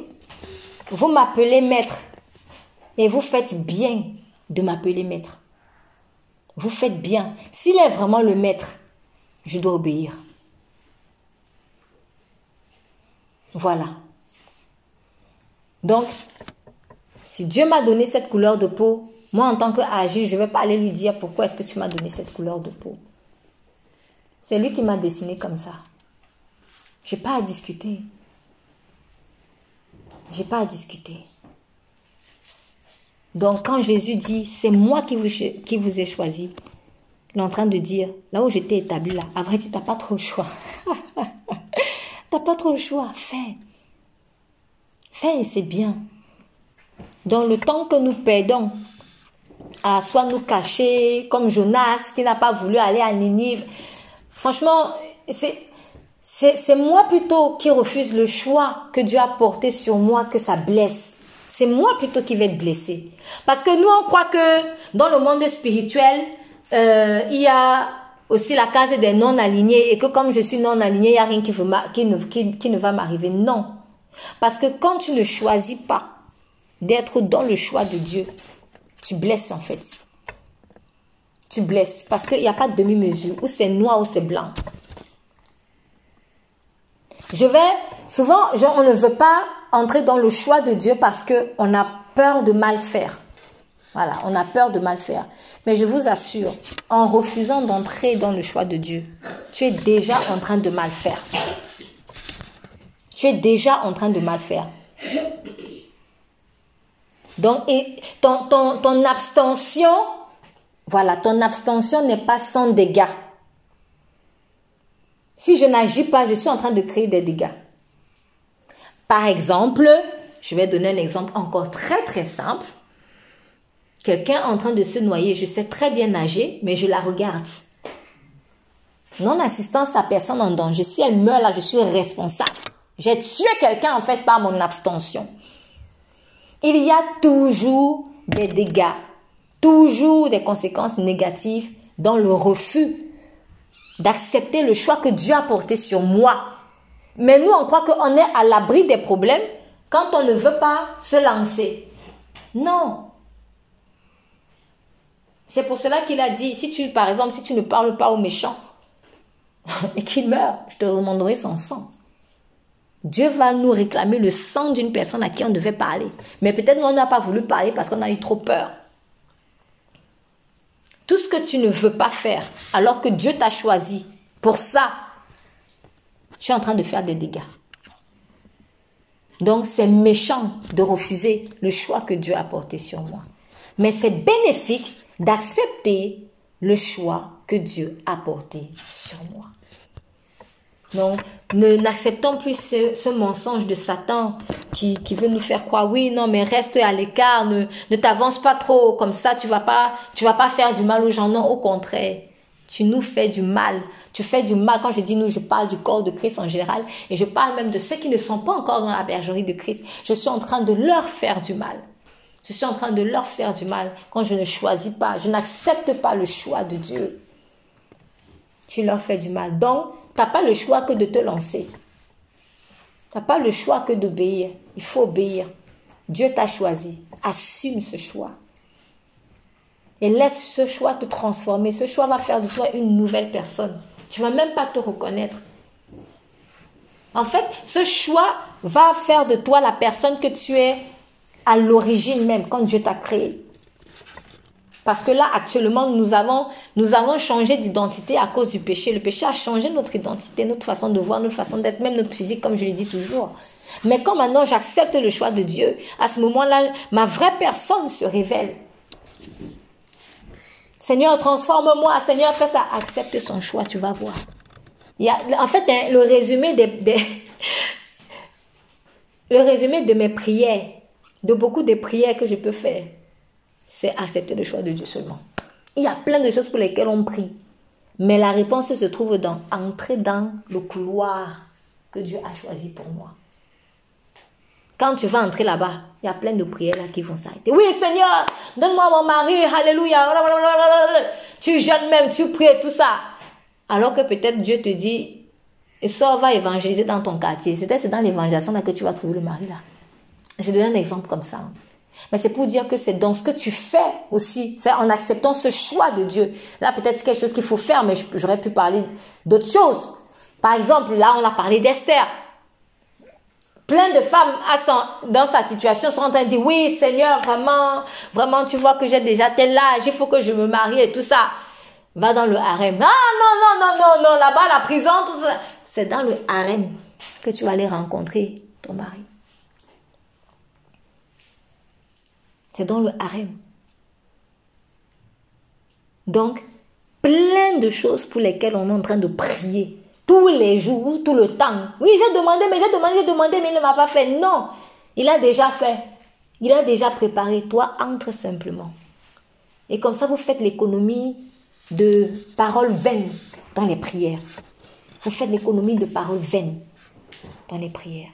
vous m'appelez maître, et vous faites bien de m'appeler maître. Vous faites bien. S'il est vraiment le maître, je dois obéir. Voilà. Donc, si Dieu m'a donné cette couleur de peau, moi en tant qu'agir, je ne vais pas aller lui dire pourquoi est-ce que tu m'as donné cette couleur de peau. C'est lui qui m'a dessiné comme ça. J'ai pas à discuter. J'ai pas à discuter. Donc quand Jésus dit, c'est moi qui vous, ai choisi, Il est en train de dire, là où j'étais établi là, à vrai dire, t'as pas trop le choix. t'as pas trop le choix, fais. Fais et c'est bien. Dans le temps que nous perdons à soit nous cacher, comme Jonas qui n'a pas voulu aller à Ninive, franchement, c'est c'est moi plutôt qui refuse le choix que Dieu a porté sur moi que ça blesse. C'est moi plutôt qui vais être blessé. Parce que nous, on croit que dans le monde spirituel, euh, il y a aussi la case des non-alignés et que comme je suis non-aligné, il n'y a rien qui, qui, ne, qui ne va m'arriver. Non. Parce que quand tu ne choisis pas d'être dans le choix de Dieu, tu blesses en fait. Tu blesses parce qu'il n'y a pas de demi-mesure. Ou c'est noir ou c'est blanc. Je vais, souvent, on ne veut pas entrer dans le choix de Dieu parce qu'on a peur de mal faire. Voilà, on a peur de mal faire. Mais je vous assure, en refusant d'entrer dans le choix de Dieu, tu es déjà en train de mal faire. Tu es déjà en train de mal faire. Donc, ton, ton abstention, voilà, ton abstention n'est pas sans dégâts. Si je n'agis pas, je suis en train de créer des dégâts. Par exemple, je vais donner un exemple encore très très simple. Quelqu'un en train de se noyer, je sais très bien nager, mais je la regarde. Non-assistance à personne en danger. Si elle meurt là, je suis responsable. J'ai tué quelqu'un en fait par mon abstention. Il y a toujours des dégâts, toujours des conséquences négatives dans le refus d'accepter le choix que Dieu a porté sur moi. Mais nous, on croit qu'on est à l'abri des problèmes quand on ne veut pas se lancer. Non. C'est pour cela qu'il a dit, si tu, par exemple, si tu ne parles pas au méchant et qu'il meurt, je te demanderai son sang. Dieu va nous réclamer le sang d'une personne à qui on devait parler. Mais peut-être on n'a pas voulu parler parce qu'on a eu trop peur. Tout ce que tu ne veux pas faire, alors que Dieu t'a choisi pour ça, tu es en train de faire des dégâts. Donc c'est méchant de refuser le choix que Dieu a porté sur moi. Mais c'est bénéfique d'accepter le choix que Dieu a porté sur moi. Donc, n'acceptons plus ce, mensonge de Satan qui, qui, veut nous faire croire, oui, non, mais reste à l'écart, ne, ne t'avance pas trop, comme ça, tu vas pas, tu vas pas faire du mal aux gens. Non, au contraire, tu nous fais du mal. Tu fais du mal. Quand je dis nous, je parle du corps de Christ en général, et je parle même de ceux qui ne sont pas encore dans la bergerie de Christ. Je suis en train de leur faire du mal. Je suis en train de leur faire du mal quand je ne choisis pas, je n'accepte pas le choix de Dieu. Tu leur fais du mal. Donc, tu n'as pas le choix que de te lancer. Tu n'as pas le choix que d'obéir. Il faut obéir. Dieu t'a choisi. Assume ce choix. Et laisse ce choix te transformer. Ce choix va faire de toi une nouvelle personne. Tu vas même pas te reconnaître. En fait, ce choix va faire de toi la personne que tu es à l'origine même, quand Dieu t'a créé. Parce que là, actuellement, nous avons, changé d'identité à cause du péché. Le péché a changé notre identité, notre façon de voir, notre façon d'être, même notre physique, comme je le dis toujours. Mais quand maintenant j'accepte le choix de Dieu, à ce moment-là, ma vraie personne se révèle. Seigneur, transforme-moi. Seigneur, fais ça. Accepte son choix, tu vas voir. En fait, hein, le résumé des, le résumé de mes prières, de beaucoup de prières que je peux faire, c'est accepter le choix de Dieu seulement. Il y a plein de choses pour lesquelles on prie. Mais la réponse se trouve dans entrer dans le couloir que Dieu a choisi pour moi. Quand tu vas entrer là-bas, il y a plein de prières qui vont s'arrêter. Oui, Seigneur, donne-moi mon mari, alléluia. Tu jeûnes même, tu pries tout ça. Alors que peut-être Dieu te dit, sors, va évangéliser dans ton quartier. C'est dans l'évangélisation que tu vas trouver le mari là. Je donne un exemple comme ça. Mais c'est pour dire que c'est dans ce que tu fais aussi. C'est en acceptant ce choix de Dieu. Là, peut-être c'est quelque chose qu'il faut faire, mais j'aurais pu parler d'autres choses. Par exemple, là, on a parlé d'Esther. Plein de femmes dans sa situation sont en train de dire, oui, Seigneur, vraiment, vraiment, tu vois que j'ai déjà tel âge, il faut que je me marie et tout ça. Va dans le harem. Ah, non, non, non, non, non, là-bas, la prison, tout ça. C'est dans le harem que tu vas aller rencontrer ton mari. Dans le harem. Donc, plein de choses pour lesquelles on est en train de prier tous les jours, tout le temps. Oui, j'ai demandé, mais j'ai demandé, j'ai demandé, mais il ne m'a pas fait. Non, il a déjà fait. Il a déjà préparé. Toi, entre simplement. Et comme ça, vous faites l'économie de paroles vaines dans les prières. Vous faites l'économie de paroles vaines dans les prières.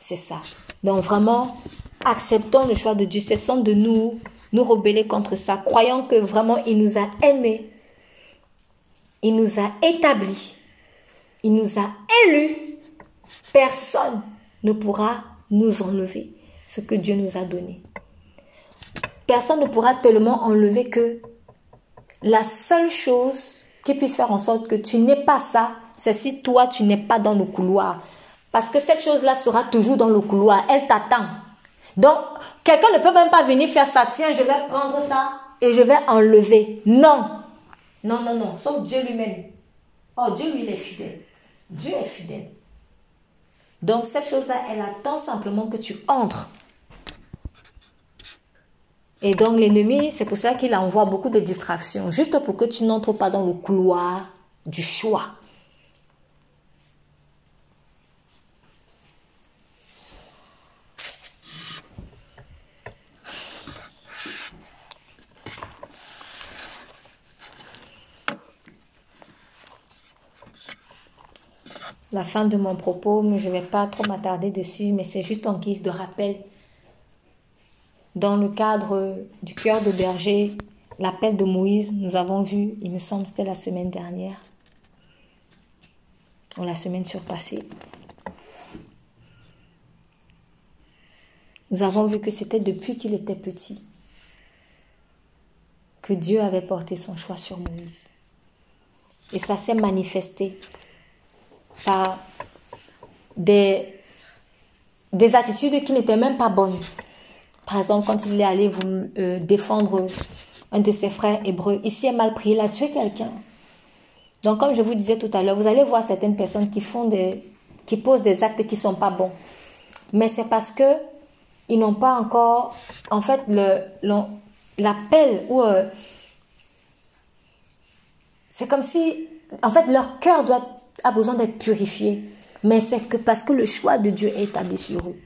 C'est ça. Donc vraiment, acceptons le choix de Dieu. Cessons de nous, nous rebeller contre ça. Croyons que vraiment il nous a aimés. Il nous a établis. Il nous a élus. Personne ne pourra nous enlever ce que Dieu nous a donné. Personne ne pourra tellement enlever que la seule chose qui puisse faire en sorte que tu n'aies pas ça, c'est si toi tu n'es pas dans le couloir. Parce que cette chose-là sera toujours dans le couloir, elle t'attend. Donc, quelqu'un ne peut même pas venir faire ça, tiens, je vais prendre ça et je vais enlever. Non. Non, non, non, sauf Dieu lui-même. Oh, Dieu lui, il est fidèle. Dieu est fidèle. Donc, cette chose-là, elle attend simplement que tu entres. Et donc, l'ennemi, c'est pour ça qu'il envoie beaucoup de distractions, juste pour que tu n'entres pas dans le couloir du choix. La fin de mon propos, mais je ne vais pas trop m'attarder dessus, mais c'est juste en guise de rappel. Dans le cadre du cœur de berger, l'appel de Moïse, nous avons vu, il me semble c'était la semaine dernière, ou la semaine surpassée. Nous avons vu que c'était depuis qu'il était petit que Dieu avait porté son choix sur Moïse. Et ça s'est manifesté par des, des attitudes qui n'étaient même pas bonnes. Par exemple, quand il est allé vous, euh, défendre un de ses frères hébreux, ici est mal pris, il a tué quelqu'un. Donc, comme je vous disais tout à l'heure, vous allez voir certaines personnes qui font des, qui posent des actes qui sont pas bons. Mais c'est parce que ils n'ont pas encore, en fait, le, l'appel ou euh, c'est comme si, en fait, leur cœur doit a besoin d'être purifié. Mais c'est que parce que le choix de Dieu est établi sur eux.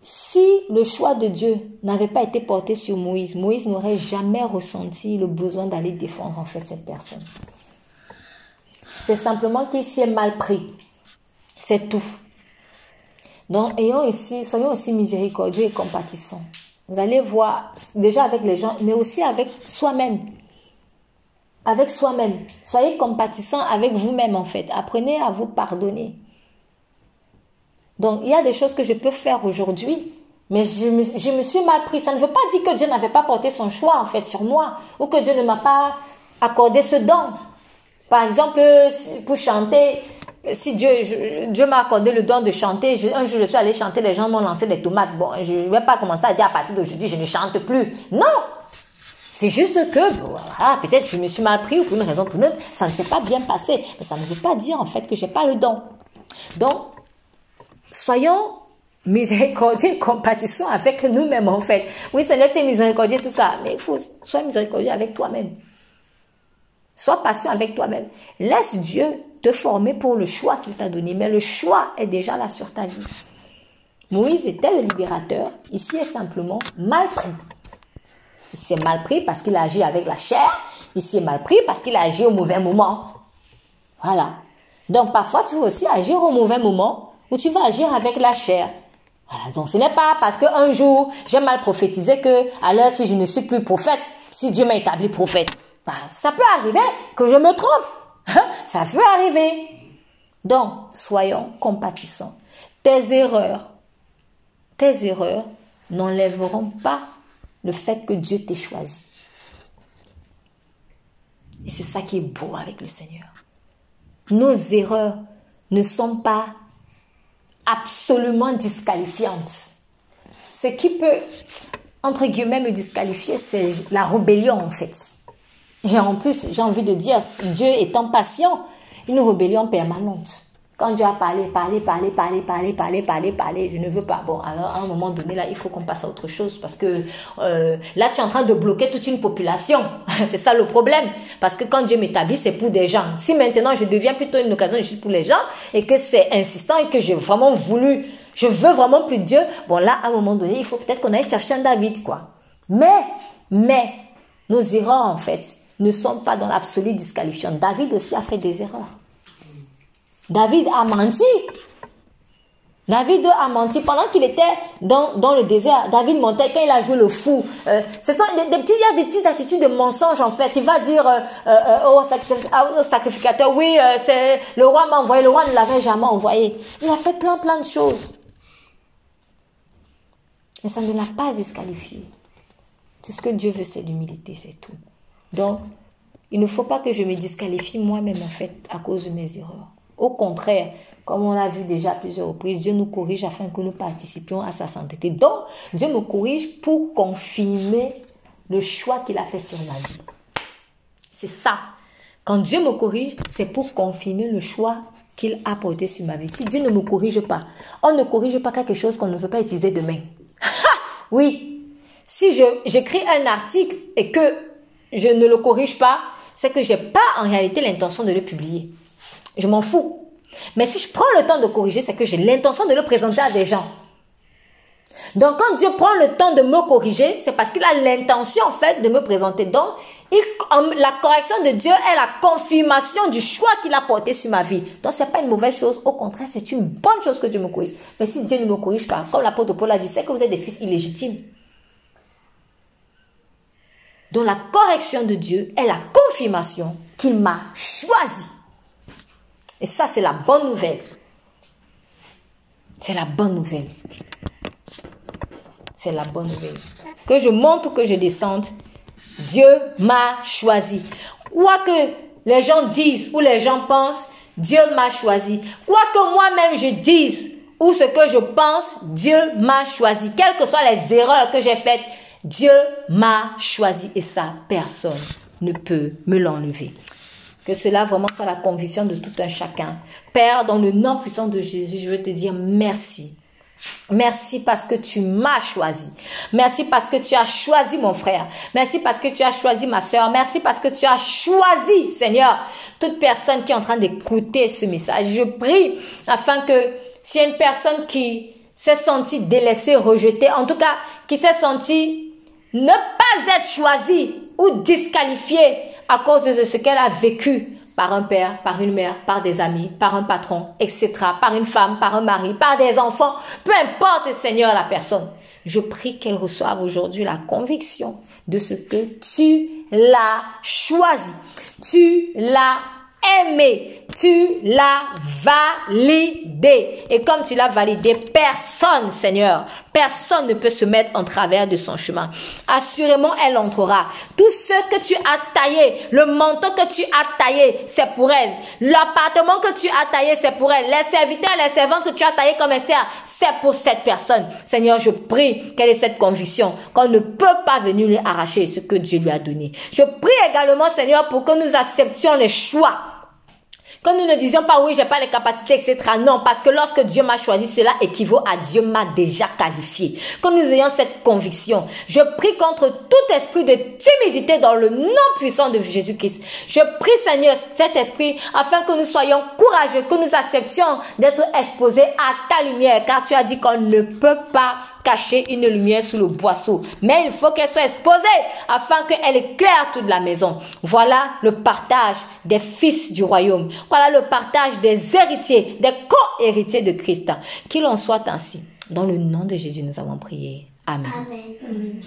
Si le choix de Dieu n'avait pas été porté sur Moïse, Moïse n'aurait jamais ressenti le besoin d'aller défendre en fait cette personne. C'est simplement qu'il s'y est mal pris. C'est tout. Donc, ayons ici, soyons aussi miséricordieux et compatissants. Vous allez voir, déjà avec les gens, mais aussi avec soi-même avec soi-même. Soyez compatissant avec vous-même en fait. Apprenez à vous pardonner. Donc il y a des choses que je peux faire aujourd'hui, mais je me, je suis mal pris. Ça ne veut pas dire que Dieu n'avait pas porté son choix en fait sur moi ou que Dieu ne m'a pas accordé ce don. Par exemple, pour chanter, si Dieu, Dieu m'a accordé le don de chanter, un jour je suis allé chanter, les gens m'ont lancé des tomates. Bon, je ne vais pas commencer à dire à partir d'aujourd'hui je ne chante plus. Non, c'est juste que, voilà, peut-être je me suis mal pris ou pour une raison ou pour une autre, ça ne s'est pas bien passé. Mais ça ne veut pas dire en fait que j'ai pas le don. Donc, soyons miséricordieux et compatissants avec nous-mêmes en fait. Oui, Seigneur, tu es miséricordieux, tout ça. Mais il faut, sois miséricordieux avec toi-même. Sois patient avec toi-même. Laisse Dieu te former pour le choix qu'il t'a donné. Mais le choix est déjà là sur ta vie. Moïse était le libérateur. Ici est simplement mal pris. Il s'est mal pris parce qu'il a agi avec la chair. Il s'est mal pris parce qu'il a agi au mauvais moment. Voilà. Donc parfois, tu vas aussi agir au mauvais moment ou tu vas agir avec la chair. Voilà. Donc ce n'est pas parce qu'un jour, j'ai mal prophétisé que, alors si je ne suis plus prophète, si Dieu m'a établi prophète, bah, ça peut arriver que je me trompe. ça peut arriver. Donc, soyons compatissants. Tes erreurs, tes erreurs n'enlèveront pas le fait que Dieu t'ait choisi. Et c'est ça qui est beau avec le Seigneur. Nos erreurs ne sont pas absolument disqualifiantes. Ce qui peut, entre guillemets, me disqualifier, c'est la rébellion en fait. Et en plus, j'ai envie de dire, Dieu étant patient, une rébellion permanente. Quand Dieu a parlé, parlé, parlé, parlé, parlé, parlé, parlé, je ne veux pas. Bon, alors à un moment donné, là, il faut qu'on passe à autre chose parce que euh, là, tu es en train de bloquer toute une population. c'est ça le problème. Parce que quand Dieu m'établit, c'est pour des gens. Si maintenant je deviens plutôt une occasion juste pour les gens et que c'est insistant et que j'ai vraiment voulu, je veux vraiment plus Dieu, bon là, à un moment donné, il faut peut-être qu'on aille chercher un David, quoi. Mais, mais, nos erreurs, en fait, ne sont pas dans l'absolu disqualifiant. David aussi a fait des erreurs. David a menti. David a menti pendant qu'il était dans, le désert. David mentait quand il a joué le fou. Euh, c'est des, petits, il y a des petites attitudes de mensonge en fait. Il va dire euh, euh, au, sacrificateur, oui, c'est le roi m'a envoyé. Le roi ne l'avait jamais envoyé. Il a fait plein plein de choses. Mais ça ne l'a pas disqualifié. Tout ce que Dieu veut, c'est l'humilité, c'est tout. Donc, il ne faut pas que je me disqualifie moi-même en fait à cause de mes erreurs. Au contraire, comme on l'a vu déjà à plusieurs reprises, Dieu nous corrige afin que nous participions à sa sainteté. Donc, Dieu me corrige pour confirmer le choix qu'il a fait sur ma vie. C'est ça. Quand Dieu me corrige, c'est pour confirmer le choix qu'il a porté sur ma vie. Si Dieu ne me corrige pas, on ne corrige pas quelque chose qu'on ne veut pas utiliser demain. oui. Si j'écris un article et que je ne le corrige pas, c'est que j'ai pas en réalité l'intention de le publier. Je m'en fous. Mais si je prends le temps de corriger, c'est que j'ai l'intention de le présenter à des gens. Donc quand Dieu prend le temps de me corriger, c'est parce qu'il a l'intention en fait de me présenter. Donc la correction de Dieu est la confirmation du choix qu'il a porté sur ma vie. Donc c'est pas une mauvaise chose, au contraire, c'est une bonne chose que Dieu me corrige. Mais si Dieu ne me corrige pas, comme l'apôtre Paul a dit, c'est que vous êtes des fils illégitimes. Donc la correction de Dieu est la confirmation qu'il m'a choisi. Et ça, c'est la bonne nouvelle. C'est la bonne nouvelle. C'est la bonne nouvelle. Que je monte ou que je descende, Dieu m'a choisi. Quoi que les gens disent ou les gens pensent, Dieu m'a choisi. Quoi que moi-même je dise ou ce que je pense, Dieu m'a choisi. Quelles que soient les erreurs que j'ai faites, Dieu m'a choisi et ça, personne ne peut me l'enlever. Que cela vraiment soit la conviction de tout un chacun. Père, dans le nom puissant de Jésus, je veux te dire merci. Merci parce que tu m'as choisi. Merci parce que tu as choisi mon frère. Merci parce que tu as choisi ma soeur. Merci parce que tu as choisi, Seigneur, toute personne qui est en train d'écouter ce message. Je prie afin que s'il y a une personne qui s'est sentie délaissée, rejetée, en tout cas, qui s'est sentie ne pas être choisie ou disqualifiée à cause de ce qu'elle a vécu par un père, par une mère, par des amis, par un patron, etc., par une femme, par un mari, par des enfants, peu importe, Seigneur, la personne. Je prie qu'elle reçoive aujourd'hui la conviction de ce que tu l'as choisi. Tu l'as aimé, tu l'as validé. Et comme tu l'as validé, personne, Seigneur, personne ne peut se mettre en travers de son chemin. Assurément, elle entrera. Tout ce que tu as taillé, le manteau que tu as taillé, c'est pour elle. L'appartement que tu as taillé, c'est pour elle. Les serviteurs, les servantes que tu as taillé comme Esther, c'est pour cette personne. Seigneur, je prie qu'elle ait cette conviction qu'on ne peut pas venir lui arracher ce que Dieu lui a donné. Je prie également, Seigneur, pour que nous acceptions les choix quand nous ne disions pas oui, j'ai pas les capacités, etc. Non, parce que lorsque Dieu m'a choisi, cela équivaut à Dieu m'a déjà qualifié. Que nous ayons cette conviction. Je prie contre tout esprit de timidité dans le nom puissant de Jésus-Christ. Je prie, Seigneur, cet esprit, afin que nous soyons courageux, que nous acceptions d'être exposés à ta lumière, car tu as dit qu'on ne peut pas cacher une lumière sous le boisseau. Mais il faut qu'elle soit exposée afin qu'elle éclaire toute la maison. Voilà le partage des fils du royaume. Voilà le partage des héritiers, des co-héritiers de Christ. Qu'il en soit ainsi. Dans le nom de Jésus, nous avons prié. Amen. Amen.